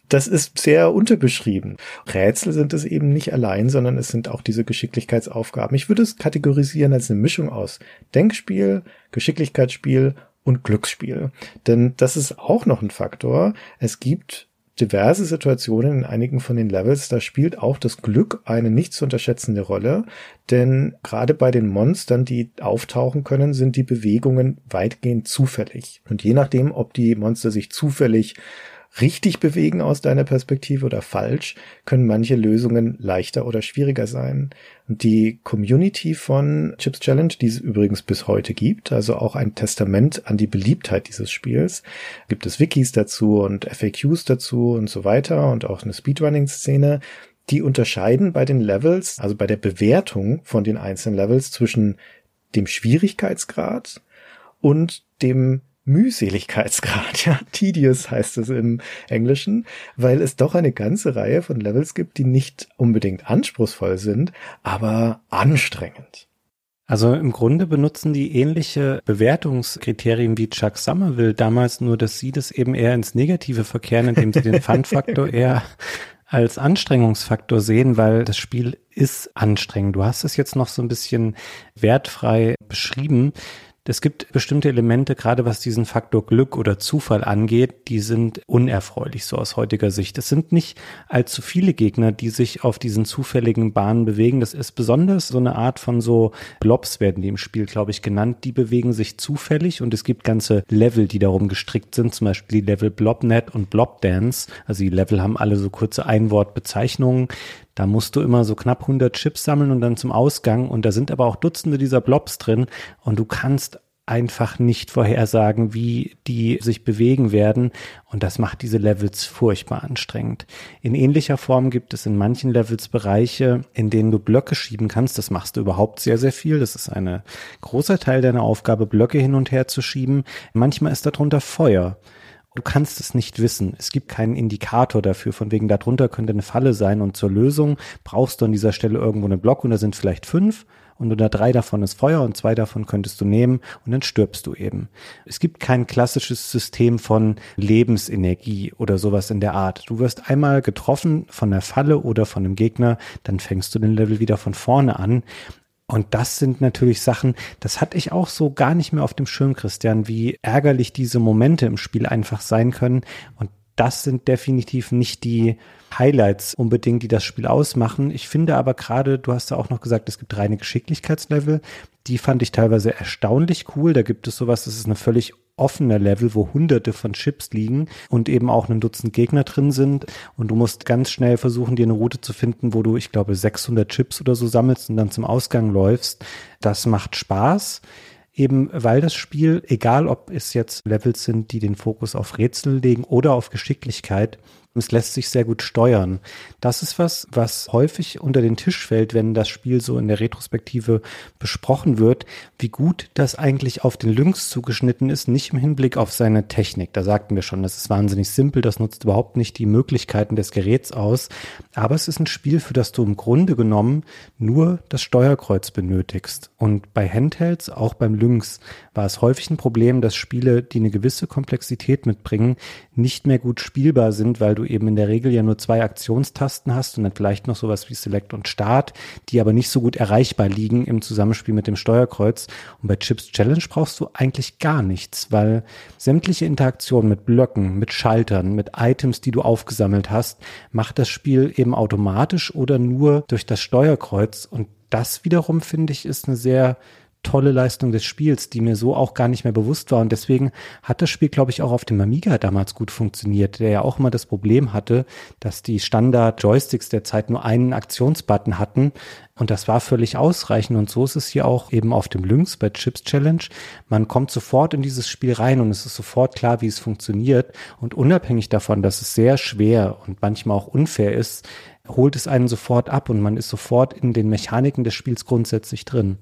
Das ist sehr unterbeschrieben. Rätsel sind es eben nicht allein, sondern es sind auch diese Geschicklichkeitsaufgaben. Ich würde es kategorisieren als eine Mischung aus Denkspiel, Geschicklichkeitsspiel und Glücksspiel. Denn das ist auch noch ein Faktor. Es gibt diverse Situationen in einigen von den Levels, da spielt auch das Glück eine nicht zu unterschätzende Rolle, denn gerade bei den Monstern, die auftauchen können, sind die Bewegungen weitgehend zufällig. Und je nachdem, ob die Monster sich zufällig richtig bewegen aus deiner Perspektive oder falsch, können manche Lösungen leichter oder schwieriger sein. Und die Community von Chips Challenge, die es übrigens bis heute gibt, also auch ein Testament an die Beliebtheit dieses Spiels, gibt es Wikis dazu und FAQs dazu und so weiter und auch eine Speedrunning-Szene, die unterscheiden bei den Levels, also bei der Bewertung von den einzelnen Levels zwischen dem Schwierigkeitsgrad und dem Mühseligkeitsgrad, ja, tedious heißt es im Englischen, weil es doch eine ganze Reihe von Levels gibt, die nicht unbedingt anspruchsvoll sind, aber anstrengend. Also im Grunde benutzen die ähnliche Bewertungskriterien wie Chuck Somerville damals, nur dass sie das eben eher ins Negative verkehren, indem sie den Fun-Faktor eher als Anstrengungsfaktor sehen, weil das Spiel ist anstrengend. Du hast es jetzt noch so ein bisschen wertfrei beschrieben. Es gibt bestimmte Elemente, gerade was diesen Faktor Glück oder Zufall angeht, die sind unerfreulich so aus heutiger Sicht. Es sind nicht allzu viele Gegner, die sich auf diesen zufälligen Bahnen bewegen. Das ist besonders so eine Art von so Blobs werden die im Spiel, glaube ich, genannt. Die bewegen sich zufällig und es gibt ganze Level, die darum gestrickt sind, zum Beispiel die Level Blobnet und Blobdance. Also die Level haben alle so kurze Einwortbezeichnungen. Da musst du immer so knapp 100 Chips sammeln und dann zum Ausgang. Und da sind aber auch Dutzende dieser Blobs drin. Und du kannst einfach nicht vorhersagen, wie die sich bewegen werden. Und das macht diese Levels furchtbar anstrengend. In ähnlicher Form gibt es in manchen Levels Bereiche, in denen du Blöcke schieben kannst. Das machst du überhaupt sehr, sehr viel. Das ist ein großer Teil deiner Aufgabe, Blöcke hin und her zu schieben. Manchmal ist darunter Feuer. Du kannst es nicht wissen. Es gibt keinen Indikator dafür, von wegen darunter könnte eine Falle sein und zur Lösung brauchst du an dieser Stelle irgendwo einen Block und da sind vielleicht fünf und unter drei davon ist Feuer und zwei davon könntest du nehmen und dann stirbst du eben. Es gibt kein klassisches System von Lebensenergie oder sowas in der Art. Du wirst einmal getroffen von der Falle oder von einem Gegner, dann fängst du den Level wieder von vorne an und das sind natürlich Sachen, das hatte ich auch so gar nicht mehr auf dem Schirm, Christian, wie ärgerlich diese Momente im Spiel einfach sein können. Und das sind definitiv nicht die Highlights unbedingt, die das Spiel ausmachen. Ich finde aber gerade, du hast ja auch noch gesagt, es gibt reine Geschicklichkeitslevel. Die fand ich teilweise erstaunlich cool. Da gibt es sowas, das ist eine völlig offener Level, wo hunderte von Chips liegen und eben auch ein Dutzend Gegner drin sind. Und du musst ganz schnell versuchen, dir eine Route zu finden, wo du, ich glaube, 600 Chips oder so sammelst und dann zum Ausgang läufst. Das macht Spaß. Eben weil das Spiel, egal ob es jetzt Levels sind, die den Fokus auf Rätsel legen oder auf Geschicklichkeit, Es lässt sich sehr gut steuern. Das ist was, was häufig unter den Tisch fällt, wenn das Spiel so in der Retrospektive besprochen wird, wie gut das eigentlich auf den Lynx zugeschnitten ist, nicht im Hinblick auf seine Technik. Da sagten wir schon, das ist wahnsinnig simpel, das nutzt überhaupt nicht die Möglichkeiten des Geräts aus. Aber es ist ein Spiel, für das du im Grunde genommen nur das Steuerkreuz benötigst. Und bei Handhelds, auch beim Lynx, war es häufig ein Problem, dass Spiele, die eine gewisse Komplexität mitbringen, nicht mehr gut spielbar sind, weil du eben in der Regel ja nur zwei Aktionstasten hast und dann vielleicht noch sowas wie Select und Start, die aber nicht so gut erreichbar liegen im Zusammenspiel mit dem Steuerkreuz. Und bei Chips Challenge brauchst du eigentlich gar nichts, weil sämtliche Interaktionen mit Blöcken, mit Schaltern, mit Items, die du aufgesammelt hast, macht das Spiel eben automatisch oder nur durch das Steuerkreuz. Und das wiederum, finde ich, ist eine sehr tolle Leistung des Spiels, die mir so auch gar nicht mehr bewusst war. Und deswegen hat das Spiel, glaube ich, auch auf dem Amiga damals gut funktioniert, der ja auch immer das Problem hatte, dass die Standard-Joysticks der Zeit nur einen Aktionsbutton hatten. Und das war völlig ausreichend. Und so ist es hier auch eben auf dem Lynx bei Chips Challenge. Man kommt sofort in dieses Spiel rein und es ist sofort klar, wie es funktioniert. Und unabhängig davon, dass es sehr schwer und manchmal auch unfair ist, holt es einen sofort ab und man ist sofort in den Mechaniken des Spiels grundsätzlich drin.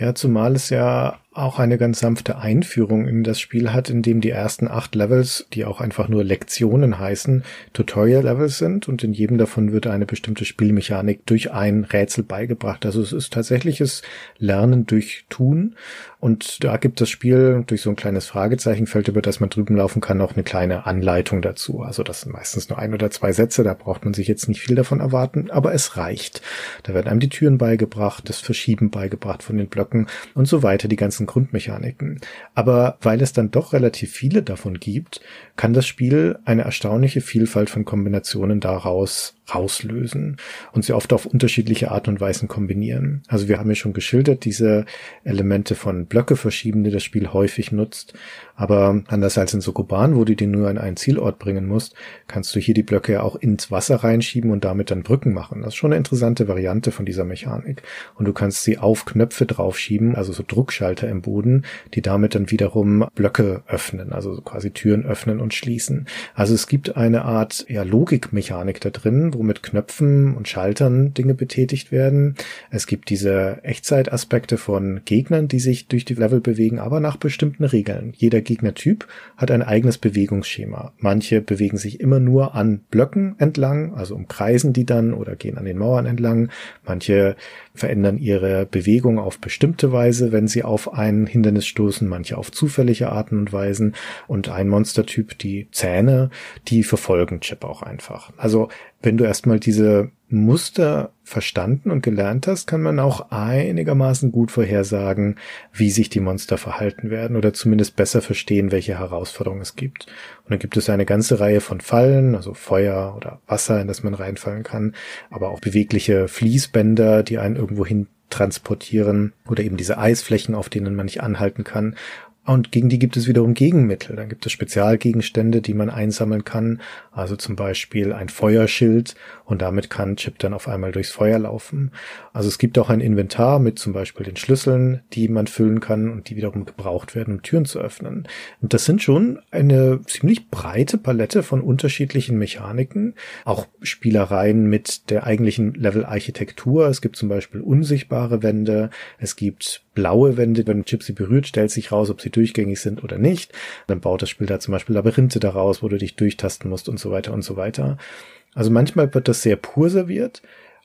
Ja, zumal es ja auch eine ganz sanfte Einführung in das Spiel hat, in dem die ersten acht Levels, die auch einfach nur Lektionen heißen, Tutorial-Levels sind und in jedem davon wird eine bestimmte Spielmechanik durch ein Rätsel beigebracht. Also es ist tatsächliches Lernen durch Tun und da gibt das Spiel durch so ein kleines Fragezeichenfeld, über das man drüben laufen kann, noch eine kleine Anleitung dazu. Also das sind meistens nur ein oder zwei Sätze, da braucht man sich jetzt nicht viel davon erwarten, aber es reicht. Da werden einem die Türen beigebracht, das Verschieben beigebracht von den Blöcken und so weiter, die ganzen Grundmechaniken. Aber weil es dann doch relativ viele davon gibt, kann das Spiel eine erstaunliche Vielfalt von Kombinationen daraus rauslösen und sie oft auf unterschiedliche Art und Weisen kombinieren. Also wir haben ja schon geschildert, diese Elemente von Blöcke verschieben, die das Spiel häufig nutzt. Aber anders als in Sokoban, wo du die nur an einen Zielort bringen musst, kannst du hier die Blöcke ja auch ins Wasser reinschieben und damit dann Brücken machen. Das ist schon eine interessante Variante von dieser Mechanik. Und du kannst sie auf Knöpfe draufschieben, also so Druckschalter im Boden, die damit dann wiederum Blöcke öffnen, also quasi Türen öffnen und schließen. Also es gibt eine Art ja, Logikmechanik da drin, wo mit Knöpfen und Schaltern Dinge betätigt werden. Es gibt diese Echtzeitaspekte von Gegnern, die sich durch die Level bewegen, aber nach bestimmten Regeln. Jeder Gegnertyp hat ein eigenes Bewegungsschema. Manche bewegen sich immer nur an Blöcken entlang, also umkreisen die dann oder gehen an den Mauern entlang. Manche verändern ihre Bewegung auf bestimmte Weise, wenn sie auf ein Hindernis stoßen, manche auf zufällige Arten und Weisen. Und ein Monstertyp, die Zähne, die verfolgen Chip auch einfach. Also wenn du erstmal diese Muster verstanden und gelernt hast, kann man auch einigermaßen gut vorhersagen, wie sich die Monster verhalten werden oder zumindest besser verstehen, welche Herausforderungen es gibt. Und dann gibt es eine ganze Reihe von Fallen, also Feuer oder Wasser, in das man reinfallen kann, aber auch bewegliche Fließbänder, die einen irgendwo hin transportieren oder eben diese Eisflächen, auf denen man nicht anhalten kann und gegen die gibt es wiederum Gegenmittel. Dann gibt es Spezialgegenstände, die man einsammeln kann. Also zum Beispiel ein Feuerschild und damit kann Chip dann auf einmal durchs Feuer laufen. Also es gibt auch ein Inventar mit zum Beispiel den Schlüsseln, die man füllen kann und die wiederum gebraucht werden, um Türen zu öffnen. Und das sind schon eine ziemlich breite Palette von unterschiedlichen Mechaniken. Auch Spielereien mit der eigentlichen Level-Architektur. Es gibt zum Beispiel unsichtbare Wände. Es gibt blaue Wände. Wenn Chip sie berührt, stellt sich raus, ob sie durchgängig sind oder nicht. Dann baut das Spiel da zum Beispiel Labyrinthe daraus, wo du dich durchtasten musst und so weiter und so weiter. Also manchmal wird das sehr pur serviert.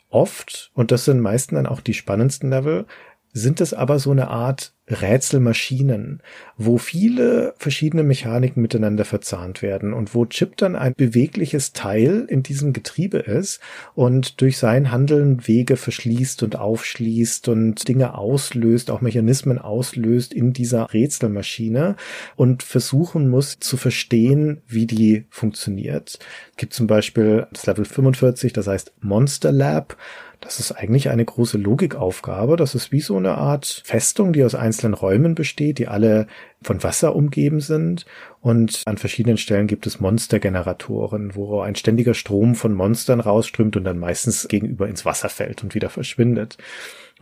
Oft, und das sind meistens dann auch die spannendsten Level, sind es aber so eine Art Rätselmaschinen, wo viele verschiedene Mechaniken miteinander verzahnt werden und wo Chip dann ein bewegliches Teil in diesem Getriebe ist und durch sein Handeln Wege verschließt und aufschließt und Dinge auslöst, auch Mechanismen auslöst in dieser Rätselmaschine und versuchen muss zu verstehen, wie die funktioniert. Es gibt zum Beispiel das Level 45, das heißt Monster Lab das ist eigentlich eine große Logikaufgabe. Das ist wie so eine Art Festung, die aus einzelnen Räumen besteht, die alle von Wasser umgeben sind. Und an verschiedenen Stellen gibt es Monstergeneratoren, wo ein ständiger Strom von Monstern rausströmt und dann meistens gegenüber ins Wasser fällt und wieder verschwindet.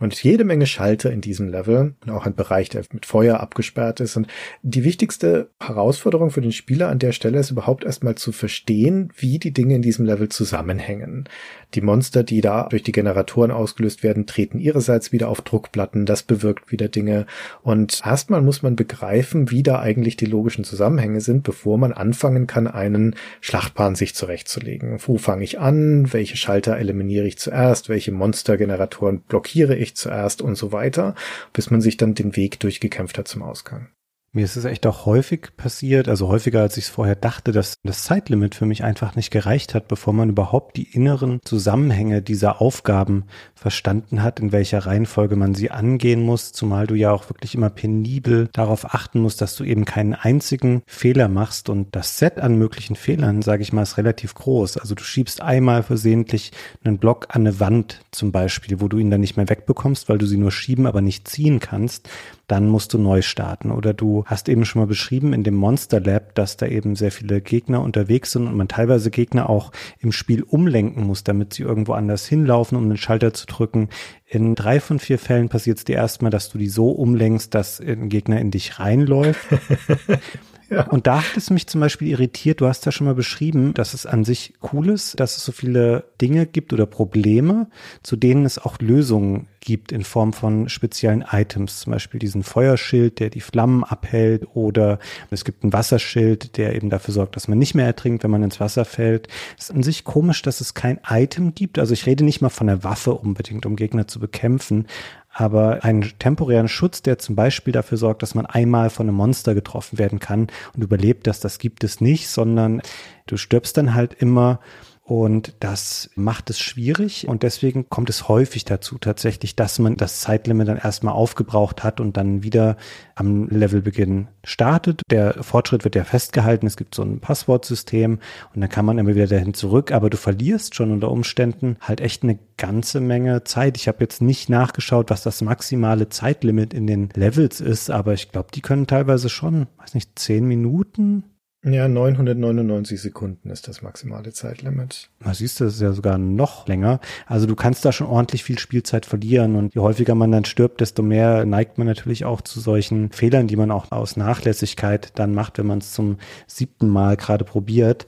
Und jede Menge Schalter in diesem Level und auch ein Bereich, der mit Feuer abgesperrt ist. Und die wichtigste Herausforderung für den Spieler an der Stelle ist überhaupt erstmal zu verstehen, wie die Dinge in diesem Level zusammenhängen. Die Monster, die da durch die Generatoren ausgelöst werden, treten ihrerseits wieder auf Druckplatten. Das bewirkt wieder Dinge. Und erstmal muss man begreifen, wie da eigentlich die logischen Zusammenhänge sind, bevor man anfangen kann, einen Schlachtplan sich zurechtzulegen. Wo fange ich an? Welche Schalter eliminiere ich zuerst? Welche Monstergeneratoren blockiere ich zuerst und so weiter, bis man sich dann den Weg durchgekämpft hat zum Ausgang. Mir ist es echt auch häufig passiert, also häufiger als ich es vorher dachte, dass das Zeitlimit für mich einfach nicht gereicht hat, bevor man überhaupt die inneren Zusammenhänge dieser Aufgaben verstanden hat, in welcher Reihenfolge man sie angehen muss, zumal du ja auch wirklich immer penibel darauf achten musst, dass du eben keinen einzigen Fehler machst und das Set an möglichen Fehlern, sage ich mal, ist relativ groß. Also du schiebst einmal versehentlich einen Block an eine Wand zum Beispiel, wo du ihn dann nicht mehr wegbekommst, weil du sie nur schieben, aber nicht ziehen kannst dann musst du neu starten. Oder du hast eben schon mal beschrieben in dem Monster Lab, dass da eben sehr viele Gegner unterwegs sind und man teilweise Gegner auch im Spiel umlenken muss, damit sie irgendwo anders hinlaufen, um den Schalter zu drücken. In drei von vier Fällen passiert es dir erstmal, dass du die so umlenkst, dass ein Gegner in dich reinläuft. Und da hat es mich zum Beispiel irritiert, du hast ja schon mal beschrieben, dass es an sich cool ist, dass es so viele Dinge gibt oder Probleme, zu denen es auch Lösungen gibt in Form von speziellen Items, zum Beispiel diesen Feuerschild, der die Flammen abhält oder es gibt einen Wasserschild, der eben dafür sorgt, dass man nicht mehr ertrinkt, wenn man ins Wasser fällt. Es ist an sich komisch, dass es kein Item gibt. Also ich rede nicht mal von der Waffe unbedingt, um Gegner zu bekämpfen, aber einen temporären Schutz, der zum Beispiel dafür sorgt, dass man einmal von einem Monster getroffen werden kann und überlebt das, das gibt es nicht, sondern du stirbst dann halt immer und das macht es schwierig und deswegen kommt es häufig dazu tatsächlich, dass man das Zeitlimit dann erstmal aufgebraucht hat und dann wieder am Levelbeginn startet. Der Fortschritt wird ja festgehalten, es gibt so ein Passwortsystem und dann kann man immer wieder dahin zurück, aber du verlierst schon unter Umständen halt echt eine ganze Menge Zeit. Ich habe jetzt nicht nachgeschaut, was das maximale Zeitlimit in den Levels ist, aber ich glaube, die können teilweise schon, weiß nicht, zehn Minuten ja, 999 Sekunden ist das maximale Zeitlimit. Da siehst das ist ja sogar noch länger. Also du kannst da schon ordentlich viel Spielzeit verlieren und je häufiger man dann stirbt, desto mehr neigt man natürlich auch zu solchen Fehlern, die man auch aus Nachlässigkeit dann macht, wenn man es zum siebten Mal gerade probiert.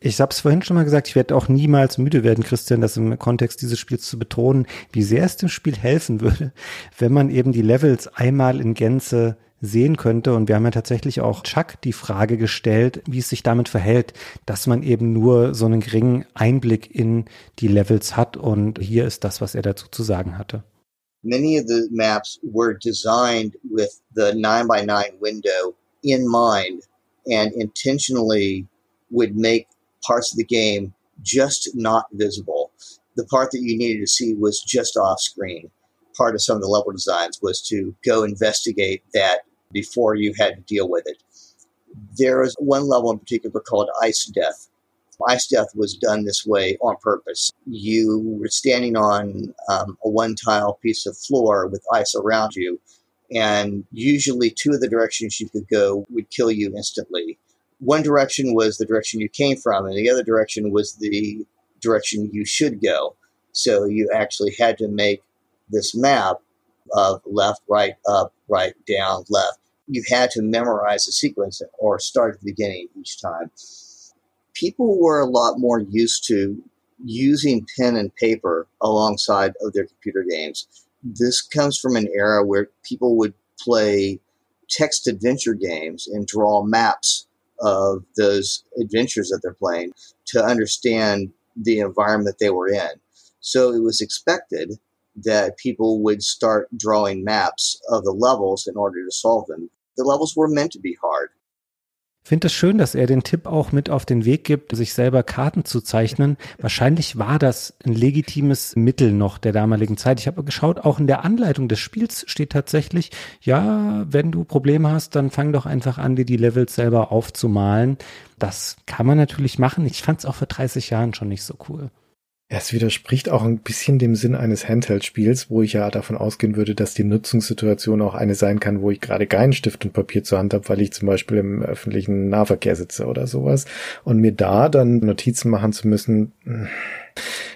Ich habe es vorhin schon mal gesagt, ich werde auch niemals müde werden, Christian, das im Kontext dieses Spiels zu betonen, wie sehr es dem Spiel helfen würde, wenn man eben die Levels einmal in Gänze sehen könnte. Und wir haben ja tatsächlich auch Chuck die Frage gestellt, wie es sich damit verhält, dass man eben nur so einen geringen Einblick in die Levels hat. Und hier ist das, was er dazu zu sagen hatte. Many of the maps were designed with the 9 by 9 window in mind and intentionally would make parts of the game just not visible. The part that you needed to see was just off screen. Part of some of the level designs was to go investigate that before you had to deal with it. There is one level in particular called Ice Death. Ice Death was done this way on purpose. You were standing on um, a one tile piece of floor with ice around you, and usually two of the directions you could go would kill you instantly. One direction was the direction you came from, and the other direction was the direction you should go. So you actually had to make this map of left, right, up, right, down, left. You had to memorize the sequence or start at the beginning each time. People were a lot more used to using pen and paper alongside of their computer games. This comes from an era where people would play text adventure games and draw maps of those adventures that they're playing to understand the environment they were in. So it was expected that people would start drawing maps of the levels in order to solve them. The levels were meant to be hard. Ich finde es schön, dass er den Tipp auch mit auf den Weg gibt, sich selber Karten zu zeichnen. Wahrscheinlich war das ein legitimes Mittel noch der damaligen Zeit. Ich habe geschaut, auch in der Anleitung des Spiels steht tatsächlich, ja, wenn du Probleme hast, dann fang doch einfach an, dir die Levels selber aufzumalen. Das kann man natürlich machen. Ich fand es auch vor 30 Jahren schon nicht so cool. Es widerspricht auch ein bisschen dem Sinn eines Handheld-Spiels, wo ich ja davon ausgehen würde, dass die Nutzungssituation auch eine sein kann, wo ich gerade keinen Stift und Papier zur Hand habe, weil ich zum Beispiel im öffentlichen Nahverkehr sitze oder sowas. Und mir da dann Notizen machen zu müssen,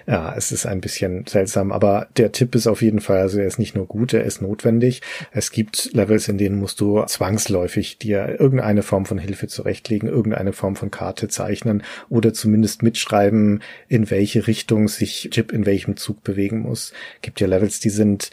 Ja, es ist ein bisschen seltsam, aber der Tipp ist auf jeden Fall, also er ist nicht nur gut, er ist notwendig. Es gibt Levels, in denen musst du zwangsläufig dir irgendeine Form von Hilfe zurechtlegen, irgendeine Form von Karte zeichnen oder zumindest mitschreiben, in welche Richtung sich Chip in welchem Zug bewegen muss. Gibt ja Levels, die sind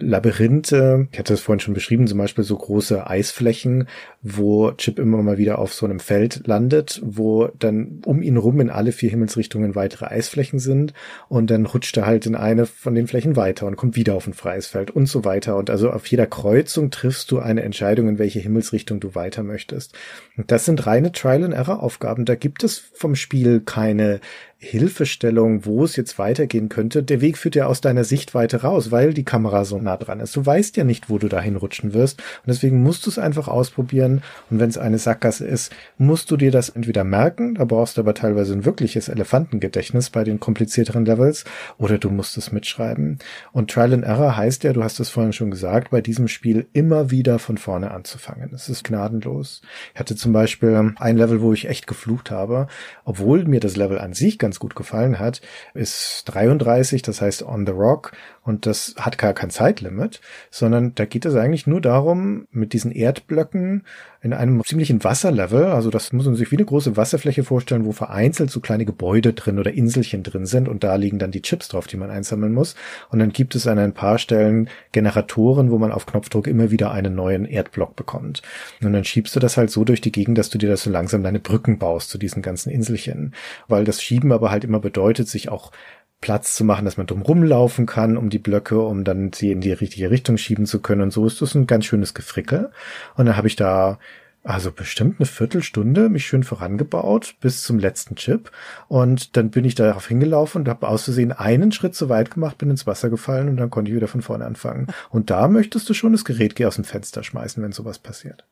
Labyrinthe, ich hatte es vorhin schon beschrieben, zum Beispiel so große Eisflächen, wo Chip immer mal wieder auf so einem Feld landet, wo dann um ihn rum in alle vier Himmelsrichtungen weitere Eisflächen sind und dann rutscht er halt in eine von den Flächen weiter und kommt wieder auf ein freies Feld und so weiter. Und also auf jeder Kreuzung triffst du eine Entscheidung, in welche Himmelsrichtung du weiter möchtest. Und das sind reine Trial-and-Error-Aufgaben. Da gibt es vom Spiel keine Hilfestellung, wo es jetzt weitergehen könnte. Der Weg führt ja aus deiner Sichtweite raus, weil die Kamera so nah dran ist. Du weißt ja nicht, wo du dahin rutschen wirst. Und deswegen musst du es einfach ausprobieren. Und wenn es eine Sackgasse ist, musst du dir das entweder merken, da brauchst du aber teilweise ein wirkliches Elefantengedächtnis bei den komplizierteren Levels, oder du musst es mitschreiben. Und Trial and Error heißt ja, du hast es vorhin schon gesagt, bei diesem Spiel immer wieder von vorne anzufangen. Es ist gnadenlos. Ich hatte zum Beispiel ein Level, wo ich echt geflucht habe, obwohl mir das Level an sich ganz ganz gut gefallen hat, ist 33, das heißt On the Rock und das hat gar kein Zeitlimit, sondern da geht es eigentlich nur darum, mit diesen Erdblöcken in einem ziemlichen Wasserlevel, also das muss man sich wie eine große Wasserfläche vorstellen, wo vereinzelt so kleine Gebäude drin oder Inselchen drin sind und da liegen dann die Chips drauf, die man einsammeln muss. Und dann gibt es an ein paar Stellen Generatoren, wo man auf Knopfdruck immer wieder einen neuen Erdblock bekommt. Und dann schiebst du das halt so durch die Gegend, dass du dir das so langsam deine Brücken baust zu diesen ganzen Inselchen. Weil das Schieben aber halt immer bedeutet, sich auch Platz zu machen, dass man drum rumlaufen kann um die Blöcke, um dann sie in die richtige Richtung schieben zu können. Und so ist das ein ganz schönes Gefrickel. Und dann habe ich da also bestimmt eine Viertelstunde mich schön vorangebaut bis zum letzten Chip. Und dann bin ich darauf hingelaufen und habe auszusehen einen Schritt zu weit gemacht, bin ins Wasser gefallen und dann konnte ich wieder von vorne anfangen. Und da möchtest du schon das Gerät aus dem Fenster schmeißen, wenn sowas passiert.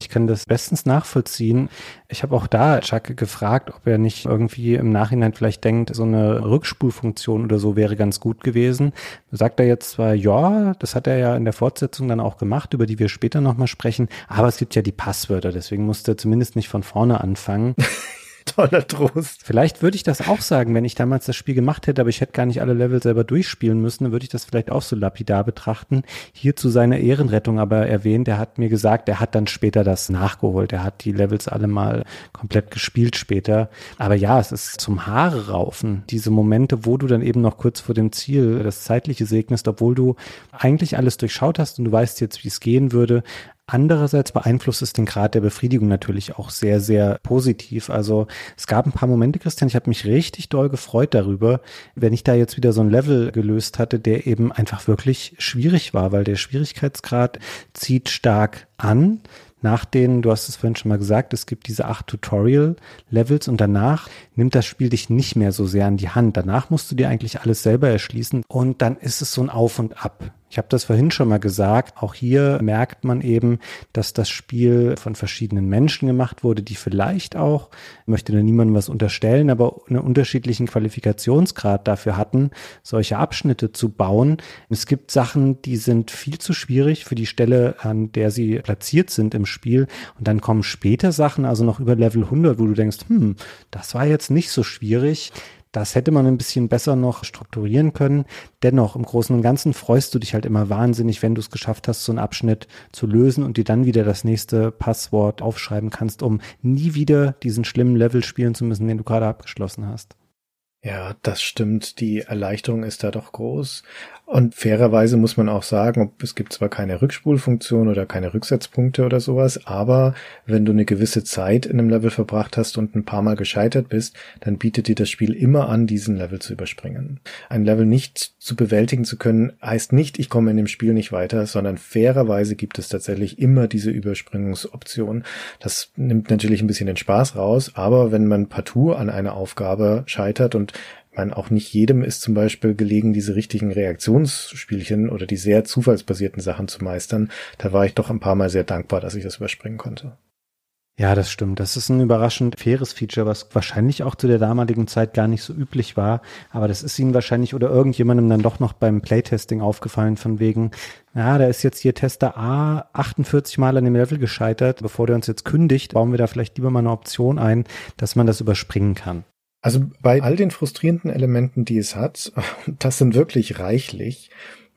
Ich kann das bestens nachvollziehen. Ich habe auch da Chuck gefragt, ob er nicht irgendwie im Nachhinein vielleicht denkt, so eine Rückspulfunktion oder so wäre ganz gut gewesen. Sagt er jetzt zwar, ja, das hat er ja in der Fortsetzung dann auch gemacht, über die wir später nochmal sprechen, aber es gibt ja die Passwörter, deswegen musste er zumindest nicht von vorne anfangen. Toller Trost. Vielleicht würde ich das auch sagen, wenn ich damals das Spiel gemacht hätte, aber ich hätte gar nicht alle Level selber durchspielen müssen, dann würde ich das vielleicht auch so lapidar betrachten. Hier zu seiner Ehrenrettung aber erwähnt, er hat mir gesagt, er hat dann später das nachgeholt. Er hat die Levels alle mal komplett gespielt später. Aber ja, es ist zum Haare raufen. Diese Momente, wo du dann eben noch kurz vor dem Ziel das Zeitliche segnest, obwohl du eigentlich alles durchschaut hast und du weißt jetzt, wie es gehen würde, Andererseits beeinflusst es den Grad der Befriedigung natürlich auch sehr, sehr positiv. Also es gab ein paar Momente, Christian, ich habe mich richtig doll gefreut darüber, wenn ich da jetzt wieder so ein Level gelöst hatte, der eben einfach wirklich schwierig war, weil der Schwierigkeitsgrad zieht stark an nach den, du hast es vorhin schon mal gesagt, es gibt diese acht Tutorial-Levels und danach nimmt das Spiel dich nicht mehr so sehr an die Hand. Danach musst du dir eigentlich alles selber erschließen und dann ist es so ein Auf und Ab. Ich habe das vorhin schon mal gesagt. Auch hier merkt man eben, dass das Spiel von verschiedenen Menschen gemacht wurde, die vielleicht auch, möchte da niemandem was unterstellen, aber einen unterschiedlichen Qualifikationsgrad dafür hatten, solche Abschnitte zu bauen. Es gibt Sachen, die sind viel zu schwierig für die Stelle, an der sie platziert sind im Spiel. Und dann kommen später Sachen, also noch über Level 100, wo du denkst, hm, das war jetzt nicht so schwierig. Das hätte man ein bisschen besser noch strukturieren können. Dennoch, im Großen und Ganzen freust du dich halt immer wahnsinnig, wenn du es geschafft hast, so einen Abschnitt zu lösen und dir dann wieder das nächste Passwort aufschreiben kannst, um nie wieder diesen schlimmen Level spielen zu müssen, den du gerade abgeschlossen hast. Ja, das stimmt. Die Erleichterung ist da doch groß. Und fairerweise muss man auch sagen, es gibt zwar keine Rückspulfunktion oder keine Rücksetzpunkte oder sowas, aber wenn du eine gewisse Zeit in einem Level verbracht hast und ein paar Mal gescheitert bist, dann bietet dir das Spiel immer an, diesen Level zu überspringen. Ein Level nicht zu bewältigen zu können, heißt nicht, ich komme in dem Spiel nicht weiter, sondern fairerweise gibt es tatsächlich immer diese Überspringungsoption. Das nimmt natürlich ein bisschen den Spaß raus, aber wenn man partout an einer Aufgabe scheitert und meine, auch nicht jedem ist zum Beispiel gelegen, diese richtigen Reaktionsspielchen oder die sehr zufallsbasierten Sachen zu meistern. Da war ich doch ein paar Mal sehr dankbar, dass ich das überspringen konnte. Ja, das stimmt. Das ist ein überraschend faires Feature, was wahrscheinlich auch zu der damaligen Zeit gar nicht so üblich war. Aber das ist Ihnen wahrscheinlich oder irgendjemandem dann doch noch beim Playtesting aufgefallen von wegen, ja, da ist jetzt hier Tester A 48 Mal an dem Level gescheitert. Bevor der uns jetzt kündigt, bauen wir da vielleicht lieber mal eine Option ein, dass man das überspringen kann. Also bei all den frustrierenden Elementen, die es hat, das sind wirklich reichlich,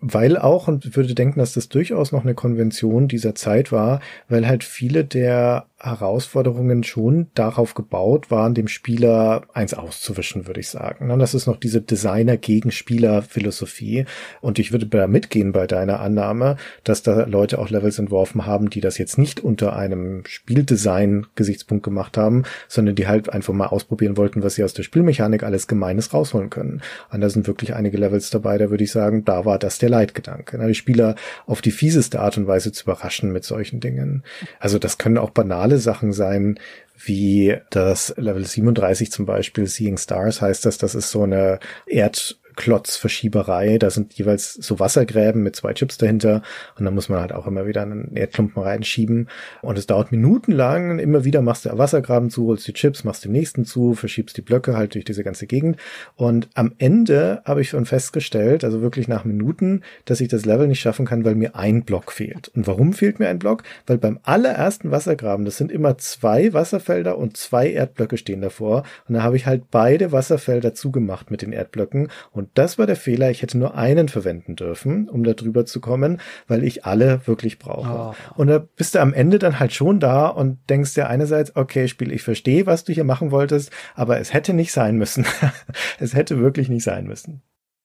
weil auch, und würde denken, dass das durchaus noch eine Konvention dieser Zeit war, weil halt viele der Herausforderungen schon darauf gebaut waren, dem Spieler eins auszuwischen, würde ich sagen. Das ist noch diese Designer gegen Spieler Philosophie. Und ich würde da mitgehen bei deiner Annahme, dass da Leute auch Levels entworfen haben, die das jetzt nicht unter einem Spieldesign-Gesichtspunkt gemacht haben, sondern die halt einfach mal ausprobieren wollten, was sie aus der Spielmechanik alles Gemeines rausholen können. Und da sind wirklich einige Levels dabei, da würde ich sagen, da war das der Leitgedanke. Die Spieler auf die fieseste Art und Weise zu überraschen mit solchen Dingen. Also das können auch banale banale Sachen sein, wie das Level 37 zum Beispiel, Seeing Stars heißt das, das ist so eine Erd Klotzverschieberei. Da sind jeweils so Wassergräben mit zwei Chips dahinter und dann muss man halt auch immer wieder einen Erdklumpen reinschieben und es dauert minutenlang. Immer wieder machst du Wassergraben zu, holst die Chips, machst den nächsten zu, verschiebst die Blöcke halt durch diese ganze Gegend und am Ende habe ich schon festgestellt, also wirklich nach Minuten, dass ich das Level nicht schaffen kann, weil mir ein Block fehlt. Und warum fehlt mir ein Block? Weil beim allerersten Wassergraben, das sind immer zwei Wasserfelder und zwei Erdblöcke stehen davor und da habe ich halt beide Wasserfelder zugemacht mit den Erdblöcken und und das war der Fehler. Ich hätte nur einen verwenden dürfen, um da drüber zu kommen, weil ich alle wirklich brauche. Oh. Und da bist du am Ende dann halt schon da und denkst dir einerseits, okay, Spiel, ich verstehe, was du hier machen wolltest, aber es hätte nicht sein müssen. es hätte wirklich nicht sein müssen.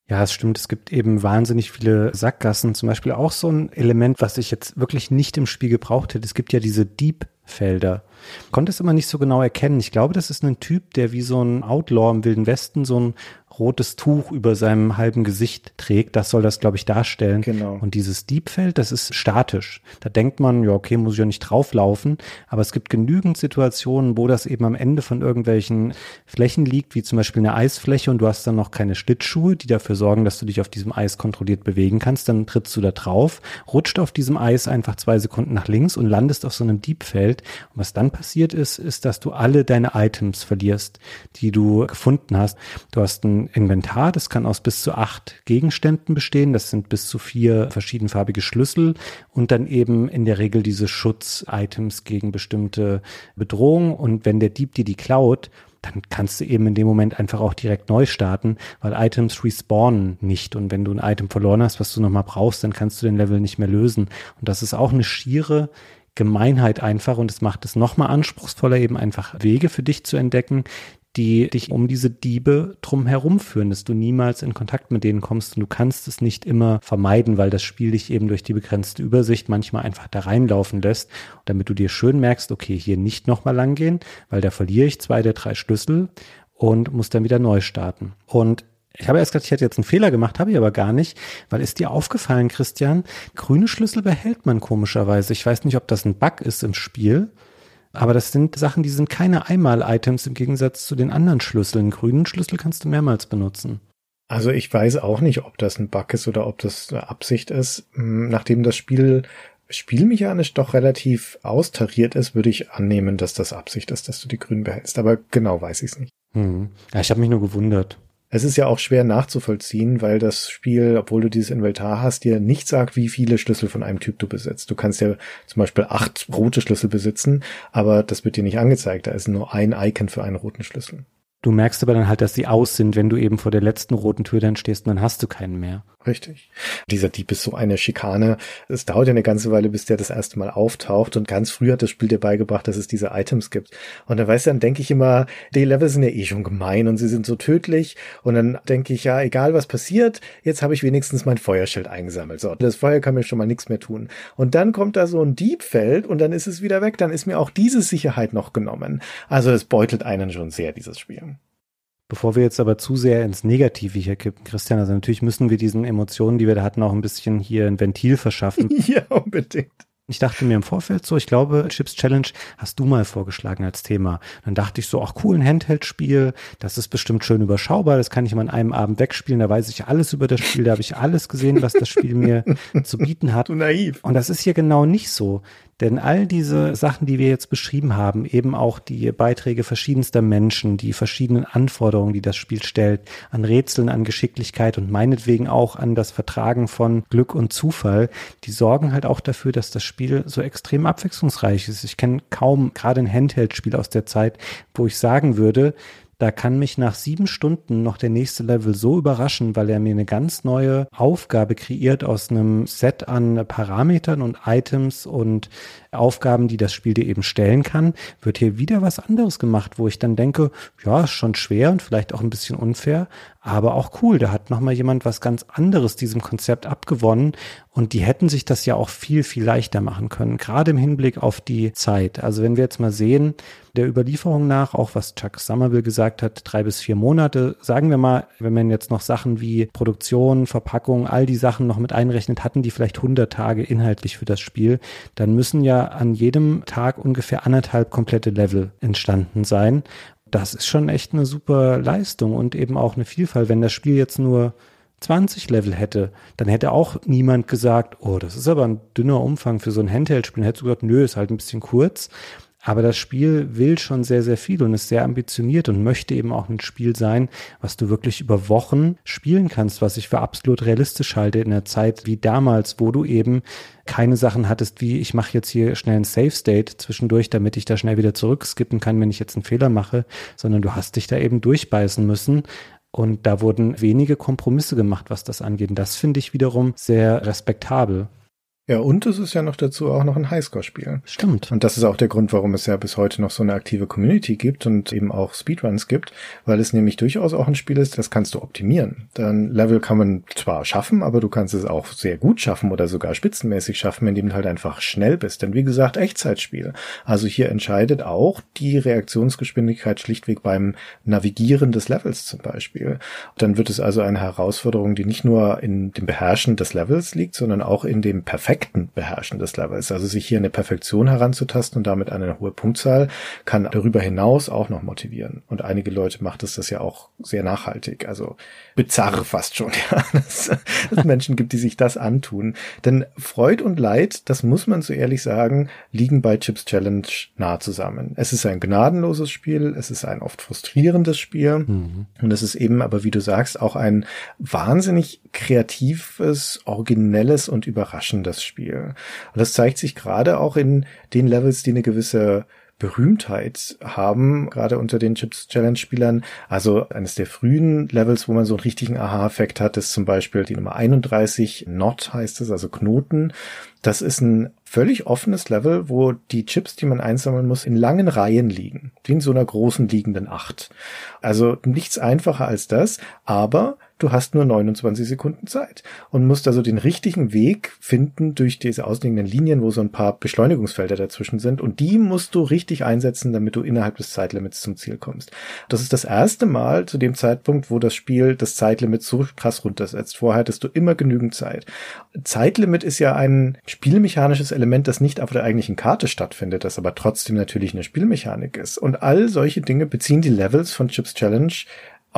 Ja, es stimmt. Es gibt eben wahnsinnig viele Sackgassen. Zum Beispiel auch so ein Element, was ich jetzt wirklich nicht im Spiel gebraucht hätte. Es gibt ja diese Deep-Felder. Konnte es immer nicht so genau erkennen. Ich glaube, das ist ein Typ, der wie so ein Outlaw im Wilden Westen so ein rotes Tuch über seinem halben Gesicht trägt. Das soll das, glaube ich, darstellen. Genau. Und dieses Diebfeld, das ist statisch. Da denkt man, ja, okay, muss ich ja nicht drauflaufen. Aber es gibt genügend Situationen, wo das eben am Ende von irgendwelchen Flächen liegt, wie zum Beispiel eine Eisfläche und du hast dann noch keine Schlittschuhe, die dafür sorgen, dass du dich auf diesem Eis kontrolliert bewegen kannst. Dann trittst du da drauf, rutscht auf diesem Eis einfach zwei Sekunden nach links und landest auf so einem Diebfeld. Und was dann passiert ist, ist, dass du alle deine Items verlierst, die du gefunden hast. Du hast ein Inventar, das kann aus bis zu acht Gegenständen bestehen. Das sind bis zu vier verschiedenfarbige Schlüssel und dann eben in der Regel diese Schutz-Items gegen bestimmte Bedrohungen. Und wenn der Dieb dir die klaut, dann kannst du eben in dem Moment einfach auch direkt neu starten, weil Items respawnen nicht. Und wenn du ein Item verloren hast, was du nochmal brauchst, dann kannst du den Level nicht mehr lösen. Und das ist auch eine schiere Gemeinheit einfach und es macht es nochmal anspruchsvoller, eben einfach Wege für dich zu entdecken, die dich um diese Diebe drum herum führen, dass du niemals in Kontakt mit denen kommst und du kannst es nicht immer vermeiden, weil das Spiel dich eben durch die begrenzte Übersicht manchmal einfach da reinlaufen lässt, damit du dir schön merkst, okay, hier nicht nochmal lang gehen, weil da verliere ich zwei der drei Schlüssel und muss dann wieder neu starten. Und ich habe erst gedacht, ich hätte jetzt einen Fehler gemacht, habe ich aber gar nicht, weil ist dir aufgefallen, Christian, grüne Schlüssel behält man komischerweise. Ich weiß nicht, ob das ein Bug ist im Spiel, aber das sind Sachen, die sind keine Einmal-Items im Gegensatz zu den anderen Schlüsseln. Grünen Schlüssel kannst du mehrmals benutzen. Also ich weiß auch nicht, ob das ein Bug ist oder ob das eine Absicht ist. Hm, nachdem das Spiel spielmechanisch doch relativ austariert ist, würde ich annehmen, dass das Absicht ist, dass du die Grünen behältst. Aber genau weiß ich es nicht. Hm. Ja, ich habe mich nur gewundert. Es ist ja auch schwer nachzuvollziehen, weil das Spiel, obwohl du dieses Inventar hast, dir nicht sagt, wie viele Schlüssel von einem Typ du besitzt. Du kannst ja zum Beispiel acht rote Schlüssel besitzen, aber das wird dir nicht angezeigt. Da ist nur ein Icon für einen roten Schlüssel. Du merkst aber dann halt, dass sie aus sind, wenn du eben vor der letzten roten Tür dann stehst und dann hast du keinen mehr. Richtig. Dieser Dieb ist so eine Schikane. Es dauert ja eine ganze Weile, bis der das erste Mal auftaucht und ganz früh hat das Spiel dir beigebracht, dass es diese Items gibt. Und dann weißt du, dann denke ich immer, die Level sind ja eh schon gemein und sie sind so tödlich. Und dann denke ich, ja, egal was passiert, jetzt habe ich wenigstens mein Feuerschild eingesammelt. So, das Feuer kann mir schon mal nichts mehr tun. Und dann kommt da so ein Diebfeld und dann ist es wieder weg. Dann ist mir auch diese Sicherheit noch genommen. Also es beutelt einen schon sehr, dieses Spiel. Bevor wir jetzt aber zu sehr ins Negative hier kippen, Christian, also natürlich müssen wir diesen Emotionen, die wir da hatten, auch ein bisschen hier ein Ventil verschaffen. ja, unbedingt. Ich dachte mir im Vorfeld so, ich glaube, Chips Challenge hast du mal vorgeschlagen als Thema. Dann dachte ich so, ach cool, ein Handheld-Spiel, das ist bestimmt schön überschaubar, das kann ich mal an einem Abend wegspielen, da weiß ich alles über das Spiel, da habe ich alles gesehen, was das Spiel mir zu bieten hat. Du naiv. Und das ist hier genau nicht so. Denn all diese Sachen, die wir jetzt beschrieben haben, eben auch die Beiträge verschiedenster Menschen, die verschiedenen Anforderungen, die das Spiel stellt, an Rätseln, an Geschicklichkeit und meinetwegen auch an das Vertragen von Glück und Zufall, die sorgen halt auch dafür, dass das Spiel so extrem abwechslungsreich ist. Ich kenne kaum gerade ein Handheld-Spiel aus der Zeit, wo ich sagen würde, Da kann mich nach sieben Stunden noch der nächste Level so überraschen, weil er mir eine ganz neue Aufgabe kreiert aus einem Set an Parametern und Items und Aufgaben, die das Spiel dir eben stellen kann, wird hier wieder was anderes gemacht, wo ich dann denke, ja, ist schon schwer und vielleicht auch ein bisschen unfair, aber auch cool. Da hat nochmal jemand was ganz anderes diesem Konzept abgewonnen und die hätten sich das ja auch viel, viel leichter machen können, gerade im Hinblick auf die Zeit. Also wenn wir jetzt mal sehen, der Überlieferung nach, auch was Chuck Somerville gesagt hat, drei bis vier Monate, sagen wir mal, wenn man jetzt noch Sachen wie Produktion, Verpackung, all die Sachen noch mit einrechnet, hatten die vielleicht 100 Tage inhaltlich für das Spiel, dann müssen ja an jedem Tag ungefähr anderthalb komplette Level entstanden sein. Das ist schon echt eine super Leistung und eben auch eine Vielfalt. Wenn das Spiel jetzt nur 20 Level hätte, dann hätte auch niemand gesagt, oh, das ist aber ein dünner Umfang für so ein Handheld-Spiel. Hätte gesagt, nö, ist halt ein bisschen kurz. Aber das Spiel will schon sehr, sehr viel und ist sehr ambitioniert und möchte eben auch ein Spiel sein, was du wirklich über Wochen spielen kannst, was ich für absolut realistisch halte in der Zeit wie damals, wo du eben keine Sachen hattest, wie ich mache jetzt hier schnell ein Save State zwischendurch, damit ich da schnell wieder zurückskippen kann, wenn ich jetzt einen Fehler mache, sondern du hast dich da eben durchbeißen müssen. Und da wurden wenige Kompromisse gemacht, was das angeht. Und das finde ich wiederum sehr respektabel. Ja, und es ist ja noch dazu auch noch ein Highscore-Spiel. Stimmt. Und das ist auch der Grund, warum es ja bis heute noch so eine aktive Community gibt und eben auch Speedruns gibt, weil es nämlich durchaus auch ein Spiel ist, das kannst du optimieren. Dann Level kann man zwar schaffen, aber du kannst es auch sehr gut schaffen oder sogar spitzenmäßig schaffen, indem du halt einfach schnell bist. Denn wie gesagt, Echtzeitspiel. Also hier entscheidet auch die Reaktionsgeschwindigkeit schlichtweg beim Navigieren des Levels zum Beispiel. Dann wird es also eine Herausforderung, die nicht nur in dem Beherrschen des Levels liegt, sondern auch in dem perfekten perfekten Beherrschen des Levels. Also sich hier eine Perfektion heranzutasten und damit eine hohe Punktzahl kann darüber hinaus auch noch motivieren. Und einige Leute macht es das ja auch sehr nachhaltig. Also bizarr fast schon, ja, dass es Menschen gibt, die sich das antun. Denn Freud und Leid, das muss man so ehrlich sagen, liegen bei Chips Challenge nah zusammen. Es ist ein gnadenloses Spiel, es ist ein oft frustrierendes Spiel mhm. und es ist eben aber, wie du sagst, auch ein wahnsinnig kreatives, originelles und überraschendes Spiel. Und das zeigt sich gerade auch in den Levels, die eine gewisse Berühmtheit haben, gerade unter den Chips Challenge Spielern. Also eines der frühen Levels, wo man so einen richtigen Aha-Effekt hat, ist zum Beispiel die Nummer 31, Not heißt es, also Knoten. Das ist ein völlig offenes Level, wo die Chips, die man einsammeln muss, in langen Reihen liegen, wie in so einer großen liegenden Acht. Also nichts einfacher als das, aber du hast nur 29 Sekunden Zeit und musst also den richtigen Weg finden durch diese ausliegenden Linien, wo so ein paar Beschleunigungsfelder dazwischen sind und die musst du richtig einsetzen, damit du innerhalb des Zeitlimits zum Ziel kommst. Das ist das erste Mal zu dem Zeitpunkt, wo das Spiel das Zeitlimit so krass runtersetzt. Vorher hattest du immer genügend Zeit. Zeitlimit ist ja ein spielmechanisches Element, das nicht auf der eigentlichen Karte stattfindet, das aber trotzdem natürlich eine Spielmechanik ist. Und all solche Dinge beziehen die Levels von Chips Challenge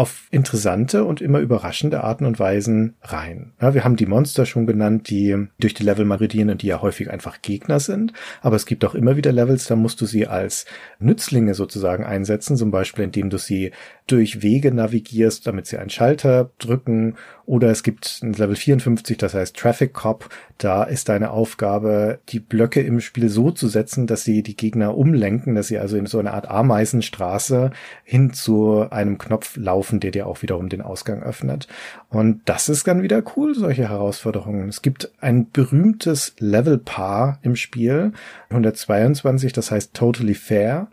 auf interessante und immer überraschende Arten und Weisen rein. Ja, wir haben die Monster schon genannt, die durch die Level maridieren und die ja häufig einfach Gegner sind. Aber es gibt auch immer wieder Levels, da musst du sie als Nützlinge sozusagen einsetzen, zum Beispiel indem du sie durch Wege navigierst, damit sie einen Schalter drücken. Oder es gibt ein Level 54, das heißt Traffic Cop. Da ist deine Aufgabe, die Blöcke im Spiel so zu setzen, dass sie die Gegner umlenken, dass sie also in so eine Art Ameisenstraße hin zu einem Knopf laufen, der dir auch wiederum den Ausgang öffnet. Und das ist dann wieder cool, solche Herausforderungen. Es gibt ein berühmtes Level-Paar im Spiel, 122, das heißt Totally Fair.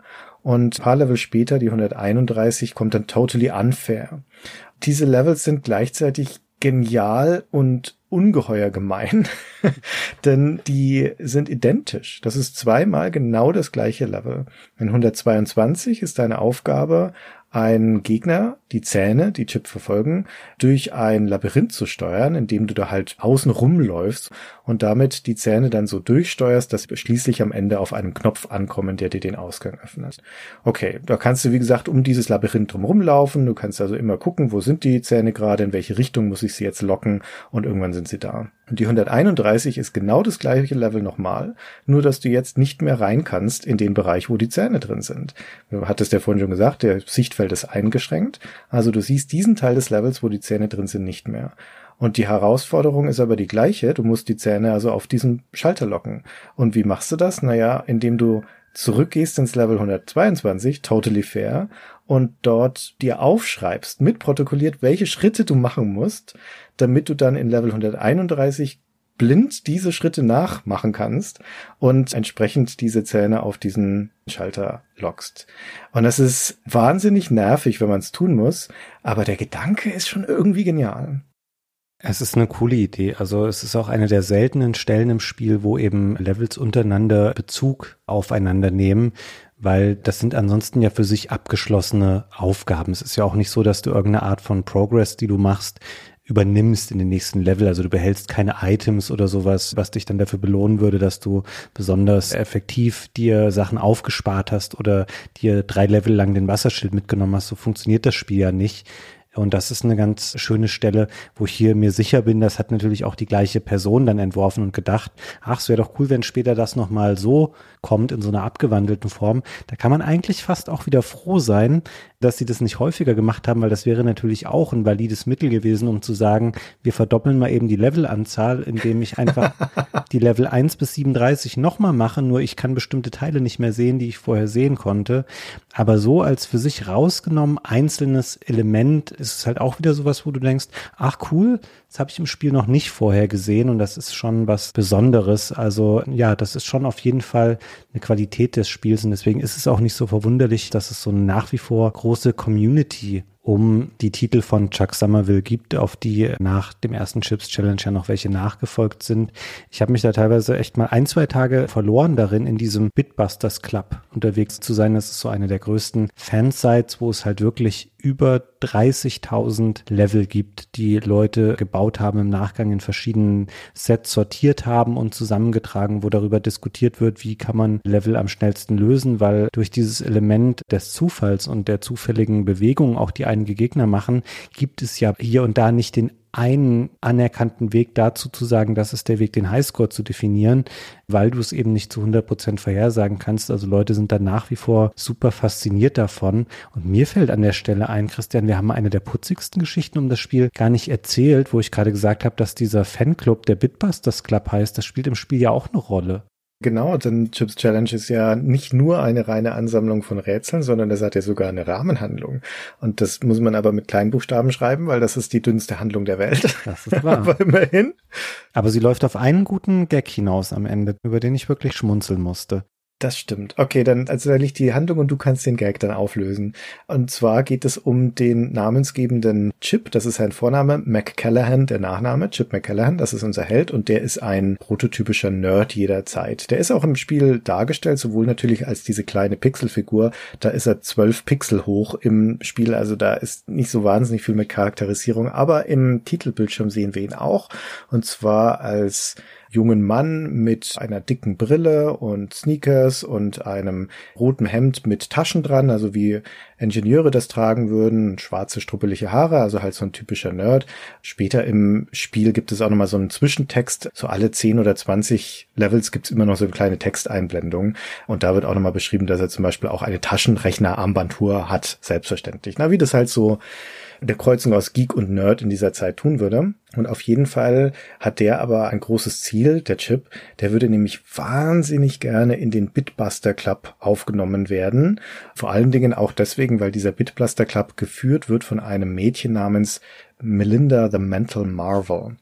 Und paar Level später, die 131, kommt dann Totally Unfair. Diese Levels sind gleichzeitig genial und ungeheuer gemein, denn die sind identisch. Das ist zweimal genau das gleiche Level. In 122 ist deine Aufgabe, einen Gegner, die Zähne, die Chip verfolgen, durch ein Labyrinth zu steuern, indem du da halt außen rumläufst und damit die Zähne dann so durchsteuerst, dass sie schließlich am Ende auf einen Knopf ankommen, der dir den Ausgang öffnet. Okay, da kannst du wie gesagt um dieses Labyrinth drumherum. Du kannst also immer gucken, wo sind die Zähne gerade, in welche Richtung muss ich sie jetzt locken und irgendwann sind sie da. Und die 131 ist genau das gleiche Level nochmal, nur dass du jetzt nicht mehr rein kannst in den Bereich, wo die Zähne drin sind. Du hattest ja vorhin schon gesagt, der Sichtfeld ist eingeschränkt. Also du siehst diesen Teil des Levels, wo die Zähne drin sind, nicht mehr. Und die Herausforderung ist aber die gleiche. Du musst die Zähne also auf diesen Schalter locken. Und wie machst du das? Naja, indem du zurückgehst ins Level 122, totally fair, und dort dir aufschreibst, mitprotokolliert, welche Schritte du machen musst, damit du dann in Level 131 blind diese Schritte nachmachen kannst und entsprechend diese Zähne auf diesen Schalter lockst. Und das ist wahnsinnig nervig, wenn man es tun muss, aber der Gedanke ist schon irgendwie genial. Es ist eine coole Idee. Also es ist auch eine der seltenen Stellen im Spiel, wo eben Levels untereinander Bezug aufeinander nehmen, weil das sind ansonsten ja für sich abgeschlossene Aufgaben. Es ist ja auch nicht so, dass du irgendeine Art von Progress, die du machst, übernimmst in den nächsten Level. Also du behältst keine Items oder sowas, was dich dann dafür belohnen würde, dass du besonders effektiv dir Sachen aufgespart hast oder dir drei Level lang den Wasserschild mitgenommen hast. So funktioniert das Spiel ja nicht. Und das ist eine ganz schöne Stelle, wo ich hier mir sicher bin, das hat natürlich auch die gleiche Person dann entworfen und gedacht, ach, es wäre doch cool, wenn später das nochmal so kommt in so einer abgewandelten Form. Da kann man eigentlich fast auch wieder froh sein, dass sie das nicht häufiger gemacht haben, weil das wäre natürlich auch ein valides Mittel gewesen, um zu sagen, wir verdoppeln mal eben die Levelanzahl, indem ich einfach die Level 1 bis 37 nochmal mache, nur ich kann bestimmte Teile nicht mehr sehen, die ich vorher sehen konnte. Aber so als für sich rausgenommen einzelnes Element ist es halt auch wieder sowas, wo du denkst, ach cool, das habe ich im Spiel noch nicht vorher gesehen und das ist schon was Besonderes. Also ja, das ist schon auf jeden Fall eine Qualität des Spiels und deswegen ist es auch nicht so verwunderlich, dass es so eine nach wie vor große Community um die Titel von Chuck Somerville gibt, auf die nach dem ersten Chips Challenge ja noch welche nachgefolgt sind. Ich habe mich da teilweise echt mal ein, zwei Tage verloren darin, in diesem Bitbusters Club unterwegs zu sein. Das ist so eine der größten Fansites, wo es halt wirklich über 30.000 Level gibt, die Leute gebaut haben im Nachgang in verschiedenen Sets sortiert haben und zusammengetragen, wo darüber diskutiert wird, wie kann man Level am schnellsten lösen, weil durch dieses Element des Zufalls und der zufälligen Bewegung, auch die einige Gegner machen, gibt es ja hier und da nicht den einen anerkannten Weg dazu zu sagen, das ist der Weg, den Highscore zu definieren, weil du es eben nicht zu 100 Prozent vorhersagen kannst. Also Leute sind da nach wie vor super fasziniert davon. Und mir fällt an der Stelle ein, Christian, wir haben eine der putzigsten Geschichten um das Spiel gar nicht erzählt, wo ich gerade gesagt habe, dass dieser Fanclub, der Bitbusters Club heißt, das spielt im Spiel ja auch eine Rolle. Genau, denn Chips Challenge ist ja nicht nur eine reine Ansammlung von Rätseln, sondern das hat ja sogar eine Rahmenhandlung. Und das muss man aber mit Kleinbuchstaben schreiben, weil das ist die dünnste Handlung der Welt. Das ist wahr. aber immerhin. Aber sie läuft auf einen guten Gag hinaus am Ende, über den ich wirklich schmunzeln musste. Das stimmt. Okay, dann also da liegt die Handlung und du kannst den Gag dann auflösen. Und zwar geht es um den namensgebenden Chip, das ist sein Vorname, McCallahan, der Nachname, Chip McCallahan, das ist unser Held und der ist ein prototypischer Nerd jederzeit. Der ist auch im Spiel dargestellt, sowohl natürlich als diese kleine Pixelfigur, da ist er zwölf Pixel hoch im Spiel, also da ist nicht so wahnsinnig viel mit Charakterisierung, aber im Titelbildschirm sehen wir ihn auch und zwar als jungen Mann mit einer dicken Brille und Sneakers und einem roten Hemd mit Taschen dran, also wie Ingenieure das tragen würden, schwarze struppelige Haare, also halt so ein typischer Nerd. Später im Spiel gibt es auch nochmal so einen Zwischentext, so alle 10 oder 20 Levels gibt's immer noch so eine kleine Texteinblendung und da wird auch nochmal beschrieben, dass er zum Beispiel auch eine Taschenrechner-Armbanduhr hat, selbstverständlich. Na, wie das halt so der Kreuzung aus Geek und Nerd in dieser Zeit tun würde. Und auf jeden Fall hat der aber ein großes Ziel, der Chip. Der würde nämlich wahnsinnig gerne in den Bitbuster Club aufgenommen werden. Vor allen Dingen auch deswegen, weil dieser Bitbuster Club geführt wird von einem Mädchen namens Melinda the Mental Marvel.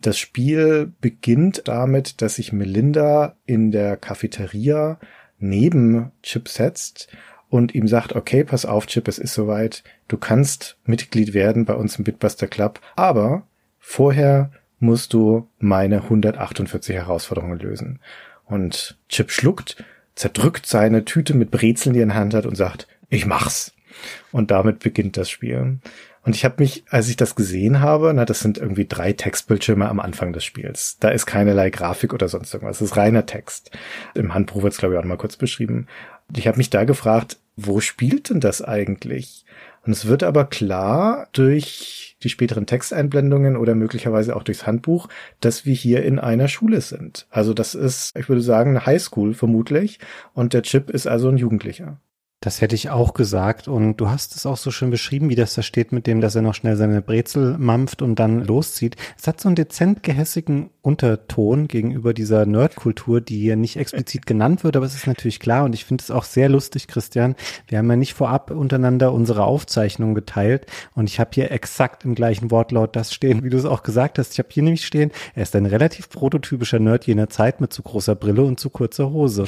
Das Spiel beginnt damit, dass sich Melinda in der Cafeteria neben Chip setzt und ihm sagt, okay, pass auf, Chip, es ist soweit, du kannst Mitglied werden bei uns im Bitbuster Club, aber vorher musst du meine 148 Herausforderungen lösen. Und Chip schluckt, zerdrückt seine Tüte mit Brezeln, die er in Hand hat und sagt, ich mach's. Und damit beginnt das Spiel. Und ich habe mich, als ich das gesehen habe, na, das sind irgendwie drei Textbildschirme am Anfang des Spiels. Da ist keinerlei Grafik oder sonst irgendwas. Das ist reiner Text. Im Handbuch wird es, glaube ich, auch noch mal kurz beschrieben. Ich habe mich da gefragt, wo spielt denn das eigentlich? Und es wird aber klar durch die späteren Texteinblendungen oder möglicherweise auch durchs Handbuch, dass wir hier in einer Schule sind. Also das ist, ich würde sagen, eine Highschool vermutlich. Und der Chip ist also ein Jugendlicher. Das hätte ich auch gesagt. Und du hast es auch so schön beschrieben, wie das da steht mit dem, dass er noch schnell seine Brezel mampft und dann loszieht. Es hat so einen dezent gehässigen Unterton gegenüber dieser Nerdkultur, die hier nicht explizit genannt wird, aber es ist natürlich klar. Und ich finde es auch sehr lustig, Christian. Wir haben ja nicht vorab untereinander unsere Aufzeichnung geteilt. Und ich habe hier exakt im gleichen Wortlaut das stehen, wie du es auch gesagt hast. Ich habe hier nämlich stehen, er ist ein relativ prototypischer Nerd jener Zeit mit zu großer Brille und zu kurzer Hose.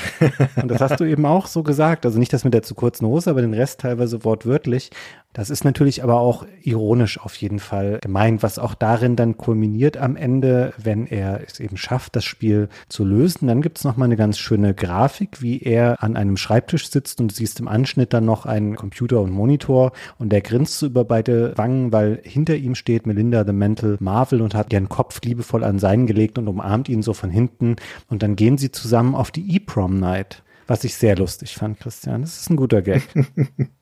Und das hast du eben auch so gesagt. Also nicht das mit der zu kurzen Hose, aber den Rest teilweise wortwörtlich. Das ist natürlich aber auch ironisch auf jeden Fall gemeint, was auch darin dann kulminiert am Ende, wenn er es eben schafft, das Spiel zu lösen. Dann gibt es nochmal eine ganz schöne Grafik, wie er an einem Schreibtisch sitzt und du siehst im Anschnitt dann noch einen Computer und Monitor und der grinst so über beide Wangen, weil hinter ihm steht Melinda the Mental Marvel und hat ihren Kopf liebevoll an seinen gelegt und umarmt ihn so von hinten und dann gehen sie zusammen auf die E-Prom Night was ich sehr lustig fand, Christian. Das ist ein guter Gag.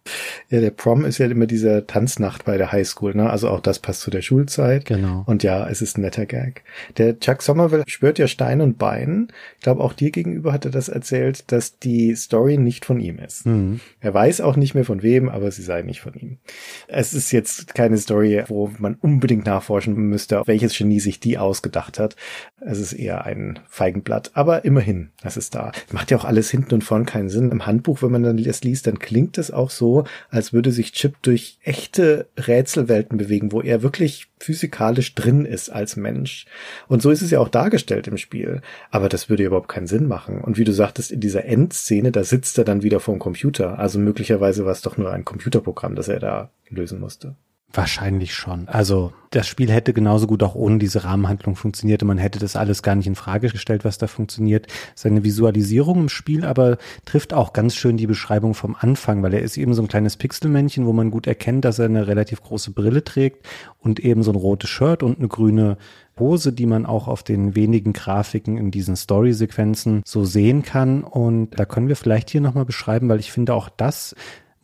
ja, der Prom ist ja immer diese Tanznacht bei der Highschool, ne? Also auch das passt zu der Schulzeit. Genau. Und ja, es ist ein netter Gag. Der Chuck Somerville spürt ja Stein und Bein. Ich glaube, auch dir gegenüber hat er das erzählt, dass die Story nicht von ihm ist. Mhm. Er weiß auch nicht mehr von wem, aber sie sei nicht von ihm. Es ist jetzt keine Story, wo man unbedingt nachforschen müsste, welches Genie sich die ausgedacht hat. Es ist eher ein Feigenblatt. Aber immerhin, das ist da. Macht ja auch alles hinten und vorn keinen Sinn. Im Handbuch, wenn man dann das liest, dann klingt es auch so, als würde sich Chip durch echte Rätselwelten bewegen, wo er wirklich physikalisch drin ist als Mensch. Und so ist es ja auch dargestellt im Spiel. Aber das würde überhaupt keinen Sinn machen. Und wie du sagtest, in dieser Endszene, da sitzt er dann wieder vor dem Computer. Also möglicherweise war es doch nur ein Computerprogramm, das er da lösen musste. Wahrscheinlich schon. Also das Spiel hätte genauso gut auch ohne diese Rahmenhandlung funktioniert man hätte das alles gar nicht in Frage gestellt, was da funktioniert. Seine Visualisierung im Spiel aber trifft auch ganz schön die Beschreibung vom Anfang, weil er ist eben so ein kleines Pixelmännchen, wo man gut erkennt, dass er eine relativ große Brille trägt und eben so ein rotes Shirt und eine grüne Hose, die man auch auf den wenigen Grafiken in diesen Story-Sequenzen so sehen kann. Und da können wir vielleicht hier nochmal beschreiben, weil ich finde auch das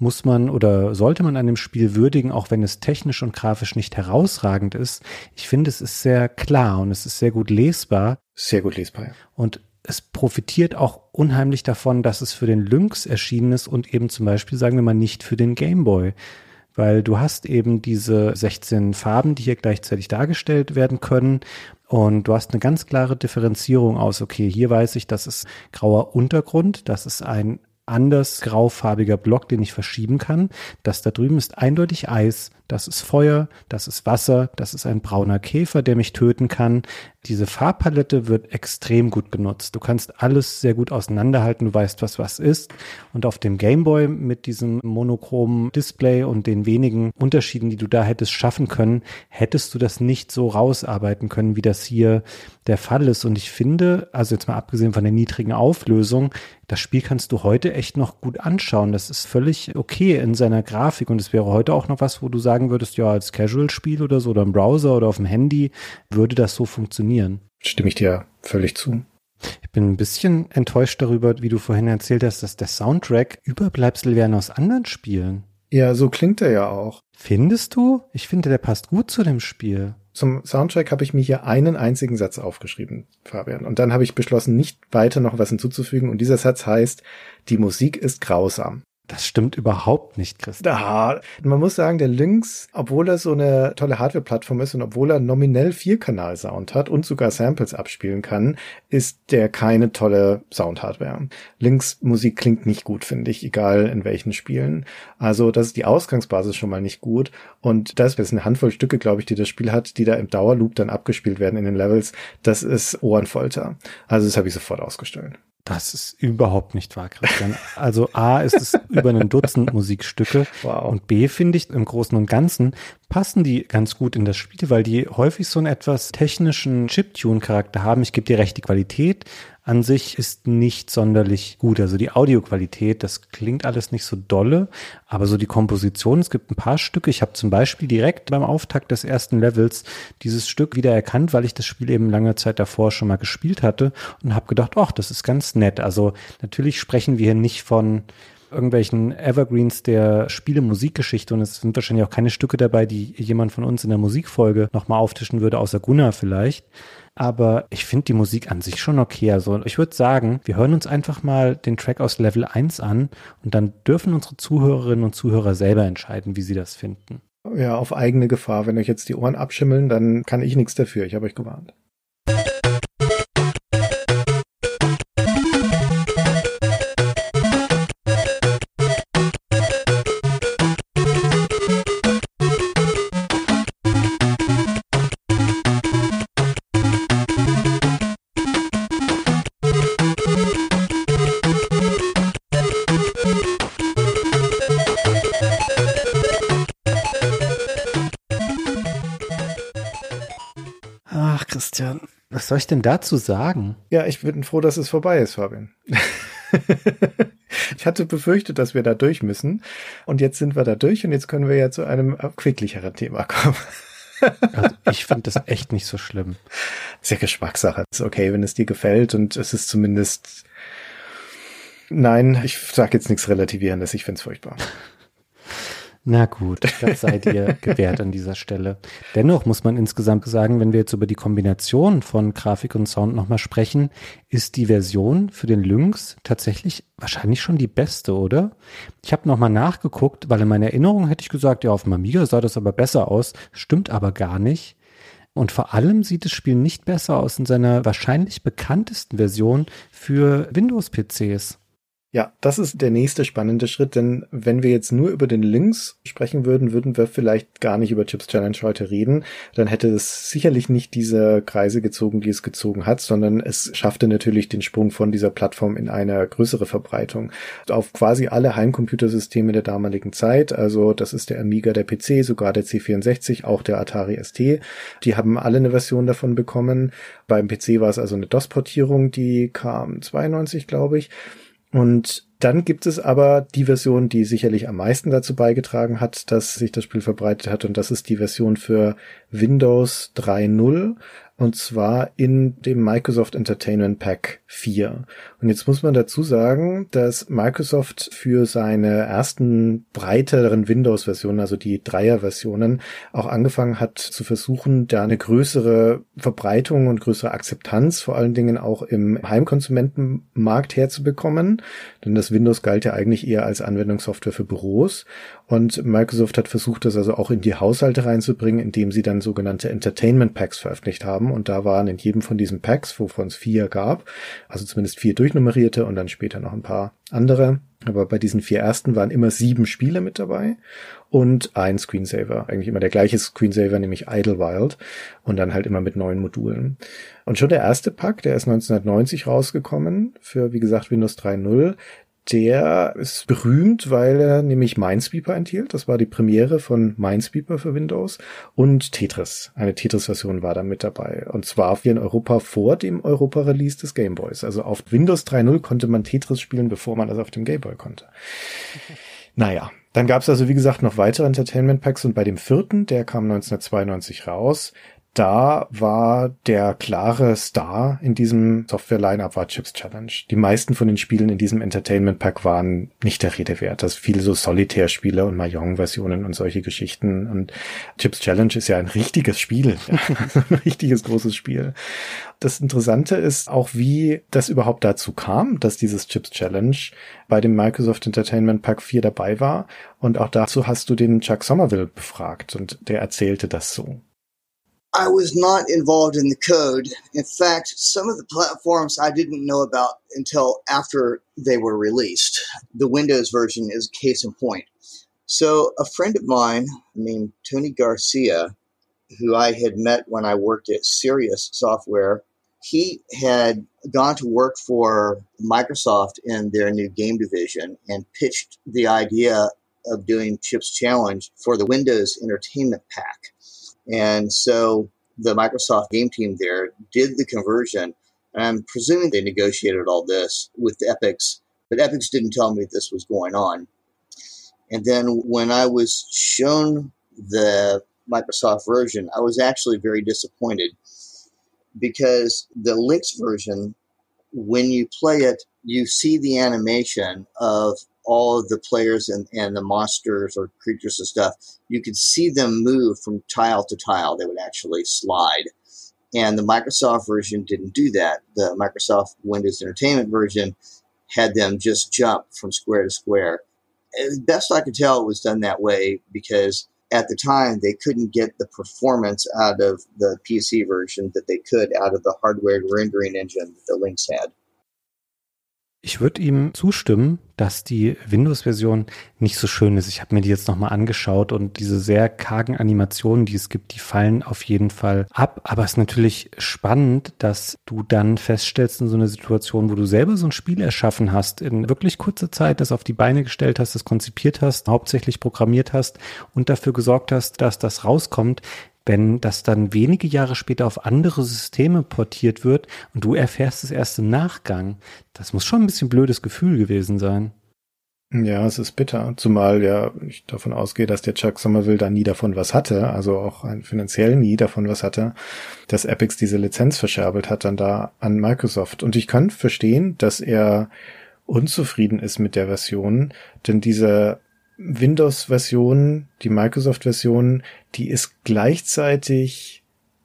muss man oder sollte man an dem Spiel würdigen, auch wenn es technisch und grafisch nicht herausragend ist. Ich finde, es ist sehr klar und es ist sehr gut lesbar. Sehr gut lesbar. Ja. Und es profitiert auch unheimlich davon, dass es für den Lynx erschienen ist und eben zum Beispiel, sagen wir mal, nicht für den Game Boy. Weil du hast eben diese 16 Farben, die hier gleichzeitig dargestellt werden können. Und du hast eine ganz klare Differenzierung aus, okay, hier weiß ich, das ist grauer Untergrund, das ist ein anders graufarbiger Block, den ich verschieben kann. Das da drüben ist eindeutig Eis, das ist Feuer, das ist Wasser, das ist ein brauner Käfer, der mich töten kann. Diese Farbpalette wird extrem gut genutzt. Du kannst alles sehr gut auseinanderhalten, du weißt, was was ist. Und auf dem Gameboy mit diesem monochromen Display und den wenigen Unterschieden, die du da hättest schaffen können, hättest du das nicht so rausarbeiten können, wie das hier der Fall ist. Und ich finde, also jetzt mal abgesehen von der niedrigen Auflösung, das Spiel kannst du heute echt noch gut anschauen. Das ist völlig okay in seiner Grafik und es wäre heute auch noch was, wo du sagen würdest, ja, als Casual-Spiel oder so oder im Browser oder auf dem Handy, würde das so funktionieren. Stimme ich dir völlig zu. Ich bin ein bisschen enttäuscht darüber, wie du vorhin erzählt hast, dass der Soundtrack Überbleibsel wären aus anderen Spielen. Ja, so klingt er ja auch. Findest du? Ich finde, der passt gut zu dem Spiel. Zum Soundtrack habe ich mir hier einen einzigen Satz aufgeschrieben, Fabian. Und dann habe ich beschlossen, nicht weiter noch was hinzuzufügen. Und dieser Satz heißt, die Musik ist grausam. Das stimmt überhaupt nicht, Christian. Da, man muss sagen, der Lynx, obwohl er so eine tolle Hardware-Plattform ist und obwohl er nominell Vierkanal-Sound hat und sogar Samples abspielen kann, ist der keine tolle Sound-Hardware. Lynx Musik klingt nicht gut, finde ich, egal in welchen Spielen. Also das ist die Ausgangsbasis schon mal nicht gut. Und das ist eine Handvoll Stücke, glaube ich, die das Spiel hat, die da im Dauerloop dann abgespielt werden in den Levels. Das ist Ohrenfolter. Also das habe ich sofort ausgestellt. Das ist überhaupt nicht wahr, Christian. Also A ist es über ein Dutzend Musikstücke wow. und B finde ich im Großen und Ganzen passen die ganz gut in das Spiel, weil die häufig so einen etwas technischen Chiptune-Charakter haben. Ich gebe dir recht, die Qualität an sich ist nicht sonderlich gut. Also die Audioqualität, das klingt alles nicht so dolle, aber so die Komposition, es gibt ein paar Stücke. Ich habe zum Beispiel direkt beim Auftakt des ersten Levels dieses Stück wieder erkannt, weil ich das Spiel eben lange Zeit davor schon mal gespielt hatte und habe gedacht, ach, das ist ganz nett. Also natürlich sprechen wir hier nicht von irgendwelchen Evergreens der Spiele-Musikgeschichte und es sind wahrscheinlich auch keine Stücke dabei, die jemand von uns in der Musikfolge nochmal auftischen würde, außer Gunnar vielleicht. Aber ich finde die Musik an sich schon okay. Also ich würde sagen, wir hören uns einfach mal den Track aus Level 1 an und dann dürfen unsere Zuhörerinnen und Zuhörer selber entscheiden, wie sie das finden. Ja, auf eigene Gefahr. Wenn euch jetzt die Ohren abschimmeln, dann kann ich nichts dafür. Ich habe euch gewarnt. Was soll ich denn dazu sagen? Ja, ich bin froh, dass es vorbei ist, Fabian. ich hatte befürchtet, dass wir da durch müssen. Und jetzt sind wir da durch und jetzt können wir ja zu einem quicklicheren Thema kommen. Also ich finde das echt nicht so schlimm. Ist ja Geschmackssache. Ist okay, wenn es dir gefällt und es ist zumindest. Nein, ich sage jetzt nichts Relativierendes. Ich finde es furchtbar. Na gut, das sei dir gewährt an dieser Stelle. Dennoch muss man insgesamt sagen, wenn wir jetzt über die Kombination von Grafik und Sound nochmal sprechen, ist die Version für den Lynx tatsächlich wahrscheinlich schon die beste, oder? Ich habe nochmal nachgeguckt, weil in meiner Erinnerung hätte ich gesagt, ja, auf dem Amiga sah das aber besser aus, stimmt aber gar nicht. Und vor allem sieht das Spiel nicht besser aus in seiner wahrscheinlich bekanntesten Version für Windows-PCs. Ja, das ist der nächste spannende Schritt, denn wenn wir jetzt nur über den Links sprechen würden, würden wir vielleicht gar nicht über Chips Challenge heute reden. Dann hätte es sicherlich nicht diese Kreise gezogen, die es gezogen hat, sondern es schaffte natürlich den Sprung von dieser Plattform in eine größere Verbreitung auf quasi alle Heimcomputersysteme der damaligen Zeit. Also das ist der Amiga, der PC, sogar der C64, auch der Atari ST. Die haben alle eine Version davon bekommen. Beim PC war es also eine DOS-Portierung, die kam 92, glaube ich. Und dann gibt es aber die Version, die sicherlich am meisten dazu beigetragen hat, dass sich das Spiel verbreitet hat. Und das ist die Version für Windows 3.0 und zwar in dem Microsoft Entertainment Pack 4. Und jetzt muss man dazu sagen, dass Microsoft für seine ersten breiteren Windows-Versionen, also die Dreier-Versionen, auch angefangen hat zu versuchen, da eine größere Verbreitung und größere Akzeptanz vor allen Dingen auch im Heimkonsumentenmarkt herzubekommen. Denn das Windows galt ja eigentlich eher als Anwendungssoftware für Büros. Und Microsoft hat versucht, das also auch in die Haushalte reinzubringen, indem sie dann sogenannte Entertainment Packs veröffentlicht haben. Und da waren in jedem von diesen Packs, wovon es vier gab, also zumindest vier durchnummerierte und dann später noch ein paar andere. Aber bei diesen vier ersten waren immer sieben Spiele mit dabei und ein Screensaver. Eigentlich immer der gleiche Screensaver, nämlich Idlewild. Und dann halt immer mit neuen Modulen. Und schon der erste Pack, der ist 1990 rausgekommen für, wie gesagt, Windows 3.0 der ist berühmt, weil er nämlich Minesweeper enthielt. Das war die Premiere von Minesweeper für Windows. Und Tetris. Eine Tetris-Version war da mit dabei. Und zwar hier in Europa vor dem Europa-Release des Gameboys. Also auf Windows 3.0 konnte man Tetris spielen, bevor man das auf dem Gameboy konnte. Naja, dann gab es also, wie gesagt, noch weitere Entertainment Packs und bei dem vierten, der kam 1992 raus, da war der klare Star in diesem Software-Line-Up war Chips Challenge. Die meisten von den Spielen in diesem Entertainment Pack waren nicht der Rede wert. Das viele so Solitär-Spiele und Mahjong-Versionen und solche Geschichten. Und Chips Challenge ist ja ein richtiges Spiel. ein richtiges großes Spiel. Das Interessante ist auch, wie das überhaupt dazu kam, dass dieses Chips Challenge bei dem Microsoft Entertainment Pack 4 dabei war. Und auch dazu hast du den Chuck Somerville befragt und der erzählte das so. I was not involved in the code. In fact, some of the platforms I didn't know about until after they were released. The Windows version is case in point. So, a friend of mine named Tony Garcia, who I had met when I worked at Sirius Software, he had gone to work for Microsoft in their new game division and pitched the idea of doing Chips Challenge for the Windows Entertainment Pack. And so the Microsoft game team there did the conversion. And I'm presuming they negotiated all this with Epics, but Epics didn't tell me this was going on. And then when I was shown the Microsoft version, I was actually very disappointed because the Lynx version, when you play it, you see the animation of all of the players and, and the monsters or creatures and stuff, you could see them move from tile to tile. They would actually slide. And the Microsoft version didn't do that. The Microsoft Windows Entertainment version had them just jump from square to square. best I could tell, it was done that way because at the time they couldn't get the performance out of the PC version that they could out of the hardware rendering engine that the Lynx had. Ich würde ihm zustimmen, dass die Windows-Version nicht so schön ist. Ich habe mir die jetzt nochmal angeschaut und diese sehr kargen Animationen, die es gibt, die fallen auf jeden Fall ab. Aber es ist natürlich spannend, dass du dann feststellst in so einer Situation, wo du selber so ein Spiel erschaffen hast, in wirklich kurzer Zeit das auf die Beine gestellt hast, das konzipiert hast, hauptsächlich programmiert hast und dafür gesorgt hast, dass das rauskommt, wenn das dann wenige Jahre später auf andere Systeme portiert wird und du erfährst es erst im Nachgang, das muss schon ein bisschen blödes Gefühl gewesen sein. Ja, es ist bitter, zumal ja ich davon ausgehe, dass der Chuck Somerville da nie davon was hatte, also auch finanziell nie davon was hatte, dass Epix diese Lizenz verscherbelt hat dann da an Microsoft. Und ich kann verstehen, dass er unzufrieden ist mit der Version, denn diese Windows-Version, die Microsoft-Version, die ist gleichzeitig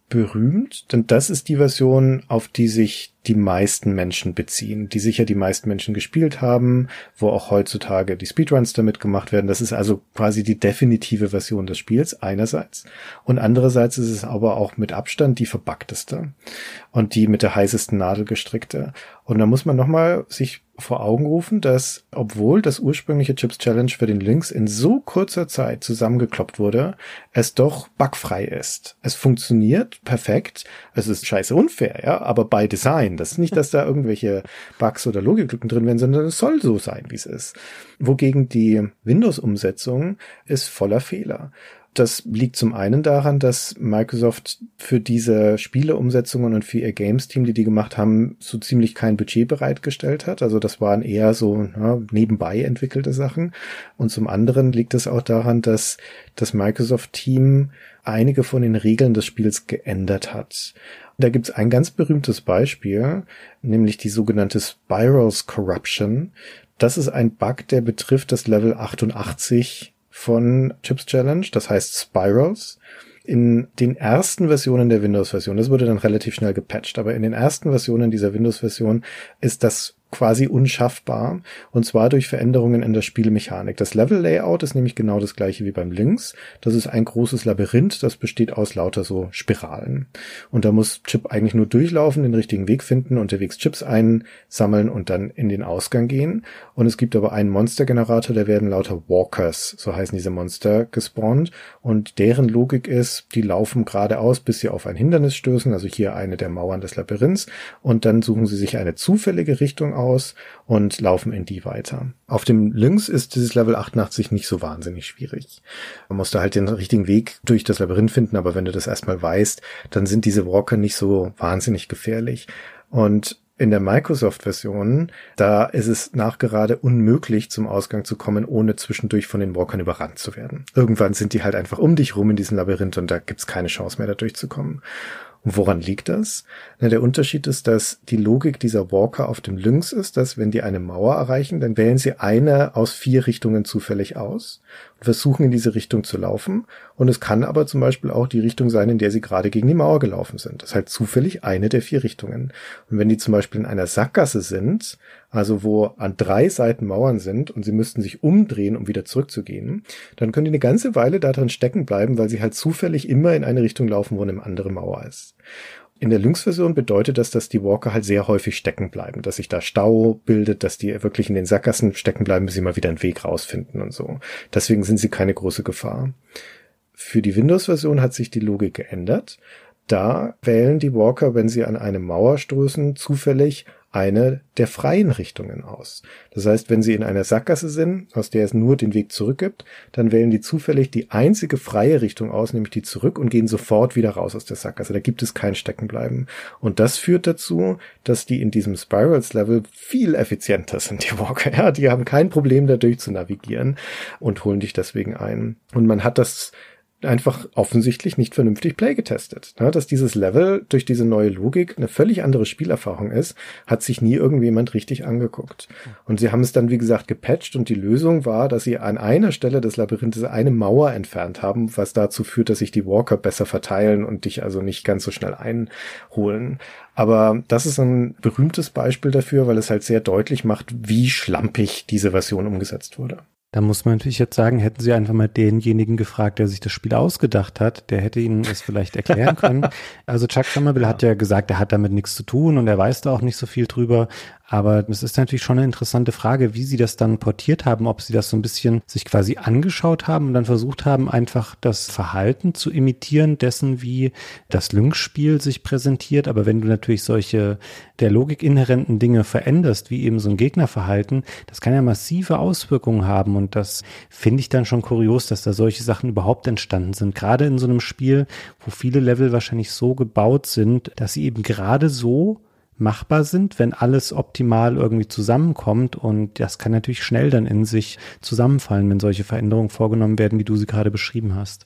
berühmt, denn das ist die Version, auf die sich die meisten Menschen beziehen, die sicher die meisten Menschen gespielt haben, wo auch heutzutage die Speedruns damit gemacht werden. Das ist also quasi die definitive Version des Spiels einerseits und andererseits ist es aber auch mit Abstand die verbugteste und die mit der heißesten Nadel gestrickte. Und da muss man nochmal sich vor Augen rufen, dass obwohl das ursprüngliche Chips Challenge für den Lynx in so kurzer Zeit zusammengekloppt wurde, es doch bugfrei ist. Es funktioniert perfekt. Es ist scheiße unfair, ja, aber bei Design. Das ist nicht, dass da irgendwelche Bugs oder Logiklücken drin werden, sondern es soll so sein, wie es ist. Wogegen die Windows-Umsetzung ist voller Fehler. Das liegt zum einen daran, dass Microsoft für diese Spieleumsetzungen und für ihr Games-Team, die die gemacht haben, so ziemlich kein Budget bereitgestellt hat. Also das waren eher so ja, nebenbei entwickelte Sachen. Und zum anderen liegt es auch daran, dass das Microsoft-Team einige von den Regeln des Spiels geändert hat. Da gibt's ein ganz berühmtes Beispiel, nämlich die sogenannte Spirals Corruption. Das ist ein Bug, der betrifft das Level 88 von Chips Challenge, das heißt Spirals. In den ersten Versionen der Windows-Version, das wurde dann relativ schnell gepatcht, aber in den ersten Versionen dieser Windows-Version ist das quasi unschaffbar. Und zwar durch Veränderungen in der Spielmechanik. Das Level-Layout ist nämlich genau das gleiche wie beim Links. Das ist ein großes Labyrinth, das besteht aus lauter so Spiralen. Und da muss Chip eigentlich nur durchlaufen, den richtigen Weg finden, unterwegs Chips einsammeln und dann in den Ausgang gehen. Und es gibt aber einen Monstergenerator, da werden lauter Walkers, so heißen diese Monster, gespawnt. Und deren Logik ist, die laufen geradeaus, bis sie auf ein Hindernis stößen, also hier eine der Mauern des Labyrinths. Und dann suchen sie sich eine zufällige Richtung aus und laufen in die weiter. Auf dem Lynx ist dieses Level 88 nicht so wahnsinnig schwierig. Man muss da halt den richtigen Weg durch das Labyrinth finden, aber wenn du das erstmal weißt, dann sind diese Walker nicht so wahnsinnig gefährlich. Und in der Microsoft-Version, da ist es nachgerade unmöglich, zum Ausgang zu kommen, ohne zwischendurch von den Walkern überrannt zu werden. Irgendwann sind die halt einfach um dich rum in diesem Labyrinth und da gibt's keine Chance mehr, da durchzukommen. Und woran liegt das? Na, der Unterschied ist, dass die Logik dieser Walker auf dem Lynx ist, dass wenn die eine Mauer erreichen, dann wählen sie eine aus vier Richtungen zufällig aus und versuchen in diese Richtung zu laufen. Und es kann aber zum Beispiel auch die Richtung sein, in der sie gerade gegen die Mauer gelaufen sind. Das ist halt zufällig eine der vier Richtungen. Und wenn die zum Beispiel in einer Sackgasse sind, also wo an drei Seiten Mauern sind und sie müssten sich umdrehen, um wieder zurückzugehen, dann können die eine ganze Weile da drin stecken bleiben, weil sie halt zufällig immer in eine Richtung laufen, wo eine andere Mauer ist. In der Lynx-Version bedeutet das, dass die Walker halt sehr häufig stecken bleiben, dass sich da Stau bildet, dass die wirklich in den Sackgassen stecken bleiben, bis sie mal wieder einen Weg rausfinden und so. Deswegen sind sie keine große Gefahr. Für die Windows-Version hat sich die Logik geändert. Da wählen die Walker, wenn sie an eine Mauer stoßen, zufällig eine der freien Richtungen aus. Das heißt, wenn Sie in einer Sackgasse sind, aus der es nur den Weg zurück gibt, dann wählen die zufällig die einzige freie Richtung aus, nämlich die zurück und gehen sofort wieder raus aus der Sackgasse. Da gibt es kein Steckenbleiben. Und das führt dazu, dass die in diesem Spirals-Level viel effizienter sind, die Walker. Ja, die haben kein Problem, da durch zu navigieren und holen dich deswegen ein. Und man hat das einfach offensichtlich nicht vernünftig Play getestet. Dass dieses Level durch diese neue Logik eine völlig andere Spielerfahrung ist, hat sich nie irgendjemand richtig angeguckt. Und sie haben es dann, wie gesagt, gepatcht und die Lösung war, dass sie an einer Stelle des Labyrinthes eine Mauer entfernt haben, was dazu führt, dass sich die Walker besser verteilen und dich also nicht ganz so schnell einholen. Aber das ist ein berühmtes Beispiel dafür, weil es halt sehr deutlich macht, wie schlampig diese Version umgesetzt wurde. Da muss man natürlich jetzt sagen, hätten sie einfach mal denjenigen gefragt, der sich das Spiel ausgedacht hat, der hätte ihnen das vielleicht erklären können. Also Chuck Somerville ja. hat ja gesagt, er hat damit nichts zu tun und er weiß da auch nicht so viel drüber. Aber es ist natürlich schon eine interessante Frage, wie sie das dann portiert haben, ob sie das so ein bisschen sich quasi angeschaut haben und dann versucht haben, einfach das Verhalten zu imitieren dessen, wie das Lynx-Spiel sich präsentiert. Aber wenn du natürlich solche der Logik inhärenten Dinge veränderst, wie eben so ein Gegnerverhalten, das kann ja massive Auswirkungen haben. Und das finde ich dann schon kurios, dass da solche Sachen überhaupt entstanden sind. Gerade in so einem Spiel, wo viele Level wahrscheinlich so gebaut sind, dass sie eben gerade so machbar sind, wenn alles optimal irgendwie zusammenkommt. Und das kann natürlich schnell dann in sich zusammenfallen, wenn solche Veränderungen vorgenommen werden, wie du sie gerade beschrieben hast.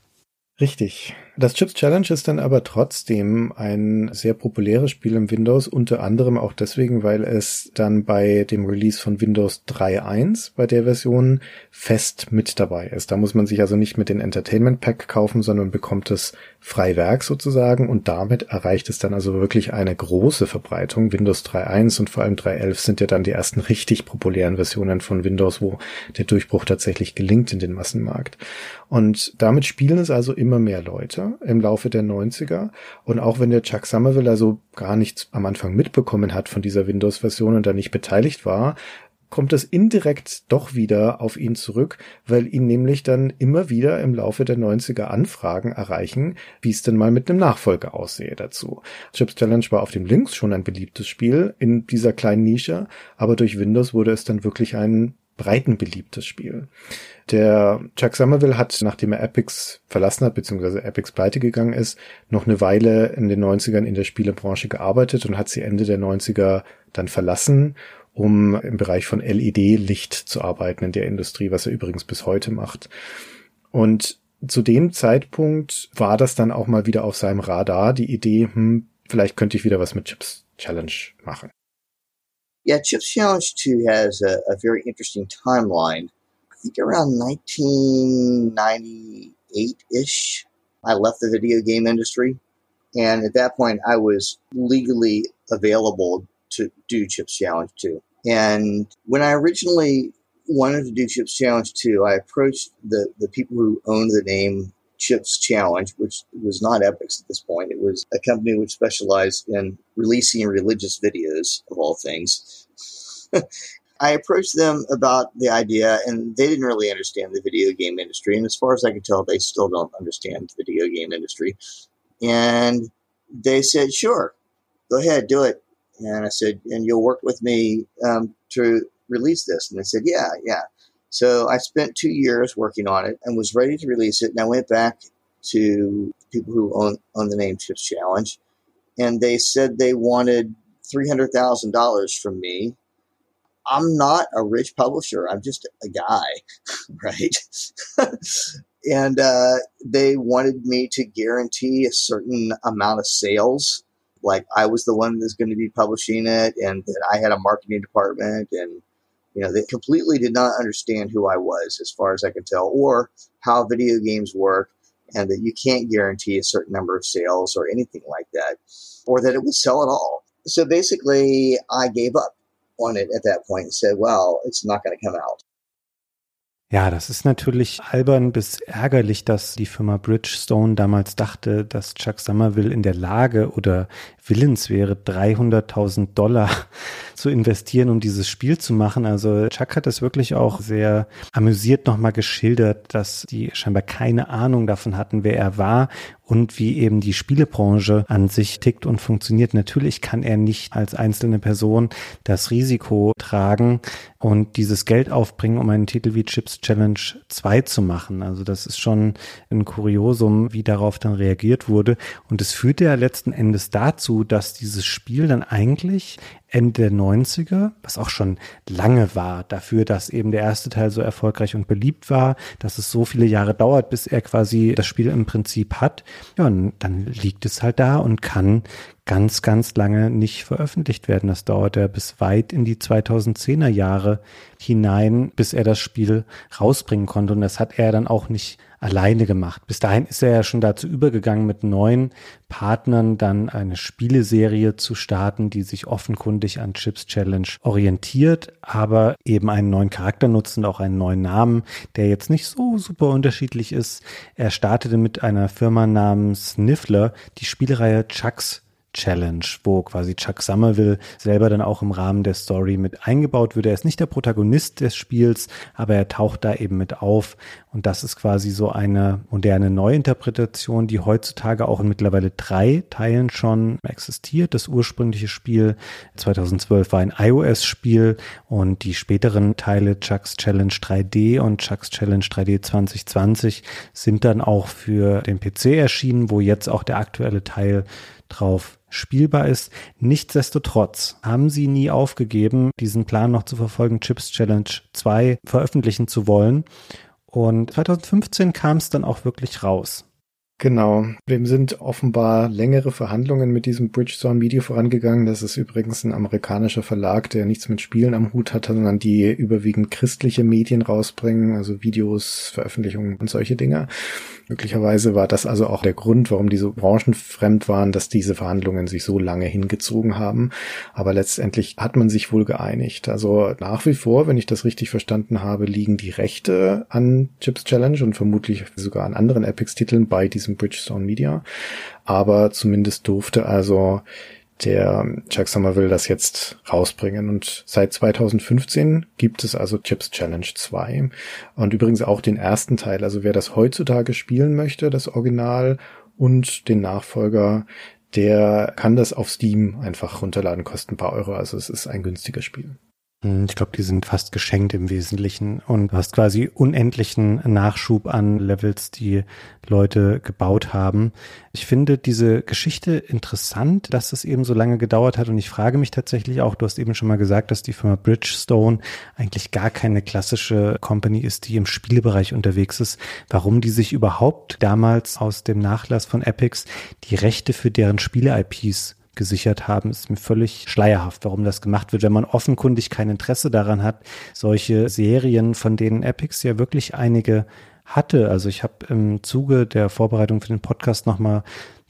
Richtig. Das Chips Challenge ist dann aber trotzdem ein sehr populäres Spiel im Windows, unter anderem auch deswegen, weil es dann bei dem Release von Windows 3.1 bei der Version fest mit dabei ist. Da muss man sich also nicht mit den Entertainment Pack kaufen, sondern bekommt es Freiwerk sozusagen und damit erreicht es dann also wirklich eine große Verbreitung. Windows 3.1 und vor allem 3.11 sind ja dann die ersten richtig populären Versionen von Windows, wo der Durchbruch tatsächlich gelingt in den Massenmarkt. Und damit spielen es also immer mehr Leute im Laufe der 90er. Und auch wenn der Chuck Somerville also gar nichts am Anfang mitbekommen hat von dieser Windows-Version und da nicht beteiligt war, kommt es indirekt doch wieder auf ihn zurück, weil ihn nämlich dann immer wieder im Laufe der 90er Anfragen erreichen, wie es denn mal mit einem Nachfolger aussehe dazu. Chips Challenge war auf dem Links schon ein beliebtes Spiel in dieser kleinen Nische, aber durch Windows wurde es dann wirklich ein breiten beliebtes Spiel. Der Chuck Somerville hat, nachdem er Epics verlassen hat, beziehungsweise Epics pleite gegangen ist, noch eine Weile in den 90ern in der Spielebranche gearbeitet und hat sie Ende der 90er dann verlassen um im Bereich von LED-Licht zu arbeiten in der Industrie, was er übrigens bis heute macht. Und zu dem Zeitpunkt war das dann auch mal wieder auf seinem Radar, die Idee, hm, vielleicht könnte ich wieder was mit Chips Challenge machen. Yeah, Chips Challenge 2 has a, a very interesting timeline. Think around 1998-ish, I left the video game industry. And at that point, I was legally available to do Chips Challenge 2. And when I originally wanted to do Chips Challenge 2, I approached the, the people who owned the name Chips Challenge, which was not Epics at this point. It was a company which specialized in releasing religious videos, of all things. I approached them about the idea, and they didn't really understand the video game industry. And as far as I can tell, they still don't understand the video game industry. And they said, sure, go ahead, do it. And I said, and you'll work with me um, to release this. And they said, yeah, yeah. So I spent two years working on it and was ready to release it. And I went back to people who own, own the name Chips Challenge, and they said they wanted $300,000 from me. I'm not a rich publisher. I'm just a guy, right? and uh, they wanted me to guarantee a certain amount of sales like I was the one that's going to be publishing it and that I had a marketing department and you know they completely did not understand who I was as far as I could tell or how video games work and that you can't guarantee a certain number of sales or anything like that or that it would sell at all. So basically I gave up on it at that point and said, well, it's not going to come out. Ja, das ist natürlich albern bis ärgerlich, dass die Firma Bridgestone damals dachte, dass Chuck Somerville in der Lage oder willens wäre, 300.000 Dollar zu investieren, um dieses Spiel zu machen. Also Chuck hat das wirklich auch sehr amüsiert nochmal geschildert, dass die scheinbar keine Ahnung davon hatten, wer er war und wie eben die Spielebranche an sich tickt und funktioniert. Natürlich kann er nicht als einzelne Person das Risiko tragen und dieses Geld aufbringen, um einen Titel wie Chips Challenge 2 zu machen. Also das ist schon ein Kuriosum, wie darauf dann reagiert wurde. Und es führte ja letzten Endes dazu, dass dieses Spiel dann eigentlich Ende der 90er, was auch schon lange war, dafür, dass eben der erste Teil so erfolgreich und beliebt war, dass es so viele Jahre dauert, bis er quasi das Spiel im Prinzip hat. Ja, und dann liegt es halt da und kann ganz, ganz lange nicht veröffentlicht werden. Das dauert ja bis weit in die 2010er Jahre hinein, bis er das Spiel rausbringen konnte. Und das hat er dann auch nicht alleine gemacht. Bis dahin ist er ja schon dazu übergegangen, mit neuen Partnern dann eine Spieleserie zu starten, die sich offenkundig an Chips Challenge orientiert, aber eben einen neuen Charakter nutzt und auch einen neuen Namen, der jetzt nicht so super unterschiedlich ist. Er startete mit einer Firma namens Niffler die Spielereihe Chucks Challenge, wo quasi Chuck Somerville selber dann auch im Rahmen der Story mit eingebaut wird. Er ist nicht der Protagonist des Spiels, aber er taucht da eben mit auf. Und das ist quasi so eine moderne Neuinterpretation, die heutzutage auch in mittlerweile drei Teilen schon existiert. Das ursprüngliche Spiel 2012 war ein iOS-Spiel und die späteren Teile Chucks Challenge 3D und Chucks Challenge 3D 2020 sind dann auch für den PC erschienen, wo jetzt auch der aktuelle Teil drauf spielbar ist. Nichtsdestotrotz haben sie nie aufgegeben, diesen Plan noch zu verfolgen, Chips Challenge 2 veröffentlichen zu wollen. Und 2015 kam es dann auch wirklich raus. Genau. Dem sind offenbar längere Verhandlungen mit diesem Bridgestone Media vorangegangen. Das ist übrigens ein amerikanischer Verlag, der nichts mit Spielen am Hut hat, sondern die überwiegend christliche Medien rausbringen, also Videos, Veröffentlichungen und solche Dinge. Möglicherweise war das also auch der Grund, warum die so branchenfremd waren, dass diese Verhandlungen sich so lange hingezogen haben. Aber letztendlich hat man sich wohl geeinigt. Also nach wie vor, wenn ich das richtig verstanden habe, liegen die Rechte an Chips Challenge und vermutlich sogar an anderen Epics-Titeln bei diesem Bridgestone Media. Aber zumindest durfte also der Chuck Somerville das jetzt rausbringen. Und seit 2015 gibt es also Chips Challenge 2. Und übrigens auch den ersten Teil. Also wer das heutzutage spielen möchte, das Original und den Nachfolger, der kann das auf Steam einfach runterladen, kostet ein paar Euro. Also es ist ein günstiges Spiel. Hm, ich glaube, die sind fast geschenkt im Wesentlichen. Und du hast quasi unendlichen Nachschub an Levels, die Leute gebaut haben. Ich finde diese Geschichte interessant, dass es eben so lange gedauert hat. Und ich frage mich tatsächlich auch, du hast eben schon mal gesagt, dass die Firma Bridgestone eigentlich gar keine klassische Company ist, die im Spielebereich unterwegs ist, warum die sich überhaupt damals aus dem Nachlass von Epics die Rechte für deren Spiele-IPs gesichert haben, ist mir völlig schleierhaft, warum das gemacht wird, wenn man offenkundig kein Interesse daran hat, solche Serien, von denen Epics ja wirklich einige hatte. Also ich habe im Zuge der Vorbereitung für den Podcast nochmal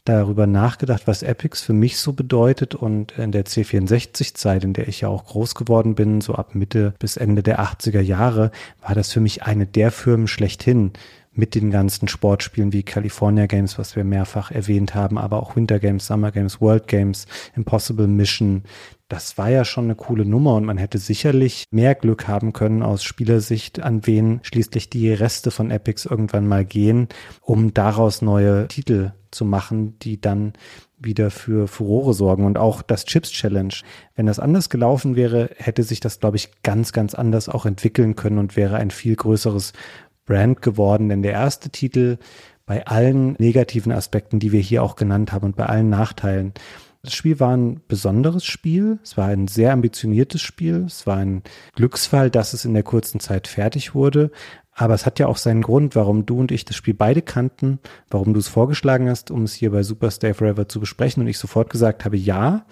darüber nachgedacht, was Epics für mich so bedeutet. Und in der C64-Zeit, in der ich ja auch groß geworden bin, so ab Mitte bis Ende der 80er Jahre, war das für mich eine der Firmen schlechthin mit den ganzen Sportspielen wie California Games, was wir mehrfach erwähnt haben, aber auch Winter Games, Summer Games, World Games, Impossible Mission. Das war ja schon eine coole Nummer und man hätte sicherlich mehr Glück haben können aus Spielersicht, an wen schließlich die Reste von Epics irgendwann mal gehen, um daraus neue Titel zu machen, die dann wieder für Furore sorgen und auch das Chips Challenge. Wenn das anders gelaufen wäre, hätte sich das, glaube ich, ganz, ganz anders auch entwickeln können und wäre ein viel größeres Brand geworden, denn der erste Titel bei allen negativen Aspekten, die wir hier auch genannt haben und bei allen Nachteilen. Das Spiel war ein besonderes Spiel. Es war ein sehr ambitioniertes Spiel. Es war ein Glücksfall, dass es in der kurzen Zeit fertig wurde. Aber es hat ja auch seinen Grund, warum du und ich das Spiel beide kannten, warum du es vorgeschlagen hast, um es hier bei Super Stay Forever zu besprechen und ich sofort gesagt habe, ja,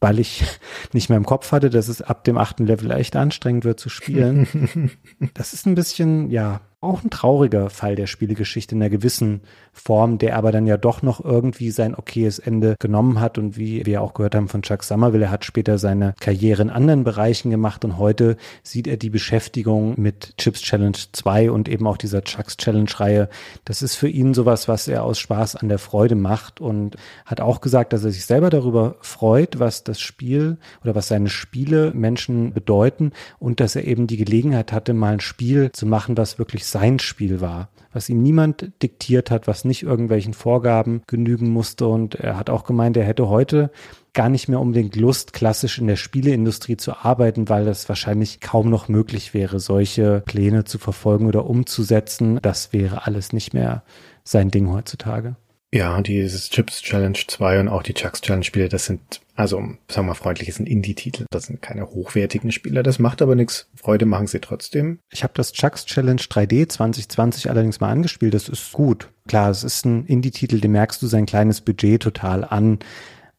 weil ich nicht mehr im Kopf hatte, dass es ab dem achten Level echt anstrengend wird zu spielen. das ist ein bisschen, ja, auch ein trauriger Fall der Spielegeschichte in einer gewissen Form, der aber dann ja doch noch irgendwie sein okayes Ende genommen hat und wie wir auch gehört haben von Chuck Somerville, er hat später seine Karriere in anderen Bereichen gemacht und heute sieht er die Beschäftigung mit Chips Challenge 2 und eben auch dieser Chucks Challenge Reihe. Das ist für ihn sowas, was er aus Spaß an der Freude macht und hat auch gesagt, dass er sich selber darüber freut, was das Spiel oder was seine Spiele Menschen bedeuten und dass er eben die Gelegenheit hatte, mal ein Spiel zu machen, was wirklich sein Spiel war, was ihm niemand diktiert hat, was nicht irgendwelchen Vorgaben genügen musste. Und er hat auch gemeint, er hätte heute gar nicht mehr unbedingt Lust, klassisch in der Spieleindustrie zu arbeiten, weil das wahrscheinlich kaum noch möglich wäre, solche Pläne zu verfolgen oder umzusetzen. Das wäre alles nicht mehr sein Ding heutzutage. Ja, dieses Chips Challenge 2 und auch die Chucks Challenge Spiele, das sind, also sagen wir mal freundlich, das sind Indie-Titel. Das sind keine hochwertigen Spieler. Das macht aber nichts. Freude machen sie trotzdem. Ich habe das Chucks Challenge 3D 2020 allerdings mal angespielt. Das ist gut. Klar, es ist ein Indie-Titel, dem merkst du sein kleines Budget total an.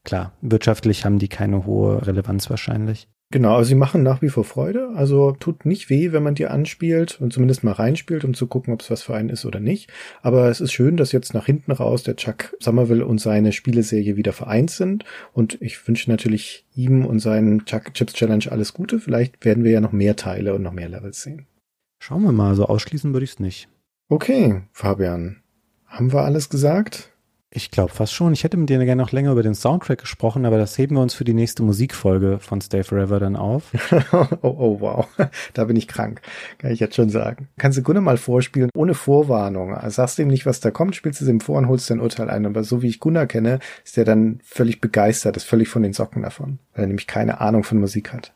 Klar, wirtschaftlich haben die keine hohe Relevanz wahrscheinlich. Genau, also sie machen nach wie vor Freude. Also tut nicht weh, wenn man die anspielt und zumindest mal reinspielt, um zu gucken, ob es was für einen ist oder nicht. Aber es ist schön, dass jetzt nach hinten raus der Chuck Somerville und seine Spieleserie wieder vereint sind. Und ich wünsche natürlich ihm und seinen Chuck Chips Challenge alles Gute. Vielleicht werden wir ja noch mehr Teile und noch mehr Levels sehen. Schauen wir mal, so ausschließen würde ich es nicht. Okay, Fabian. Haben wir alles gesagt? Ich glaube fast schon. Ich hätte mit dir gerne noch länger über den Soundtrack gesprochen, aber das heben wir uns für die nächste Musikfolge von Stay Forever dann auf. oh, oh, wow. Da bin ich krank. Kann ich jetzt schon sagen. Kannst du Gunnar mal vorspielen, ohne Vorwarnung. Also sagst du ihm nicht, was da kommt, spielst es ihm vor und holst dein Urteil ein. Aber so wie ich Gunnar kenne, ist der dann völlig begeistert, ist völlig von den Socken davon, weil er nämlich keine Ahnung von Musik hat.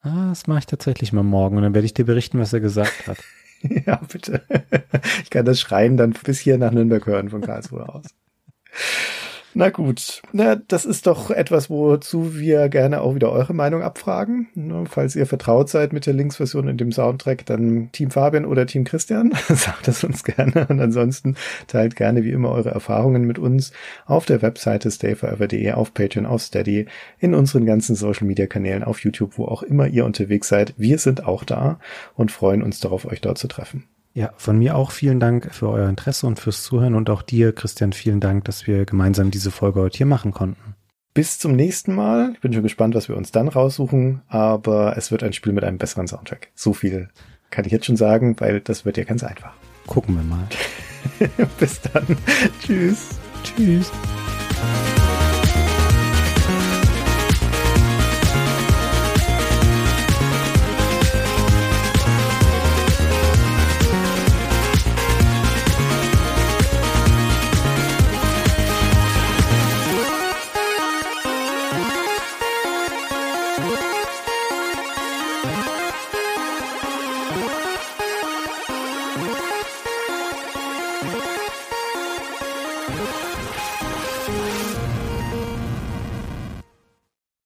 Ah, das mache ich tatsächlich mal morgen und dann werde ich dir berichten, was er gesagt hat. ja, bitte. Ich kann das Schreien dann bis hier nach Nürnberg hören von Karlsruhe aus. Na gut, na, das ist doch etwas, wozu wir gerne auch wieder eure Meinung abfragen. Ne, falls ihr vertraut seid mit der Linksversion in dem Soundtrack, dann Team Fabian oder Team Christian, sagt es uns gerne. Und ansonsten teilt gerne wie immer eure Erfahrungen mit uns auf der Webseite stayforever.de, auf Patreon, auf Steady, in unseren ganzen Social Media Kanälen, auf YouTube, wo auch immer ihr unterwegs seid. Wir sind auch da und freuen uns darauf, euch dort zu treffen. Ja, von mir auch vielen Dank für euer Interesse und fürs Zuhören und auch dir, Christian, vielen Dank, dass wir gemeinsam diese Folge heute hier machen konnten. Bis zum nächsten Mal. Ich bin schon gespannt, was wir uns dann raussuchen, aber es wird ein Spiel mit einem besseren Soundtrack. So viel kann ich jetzt schon sagen, weil das wird ja ganz einfach. Gucken wir mal. Bis dann. Tschüss. Tschüss.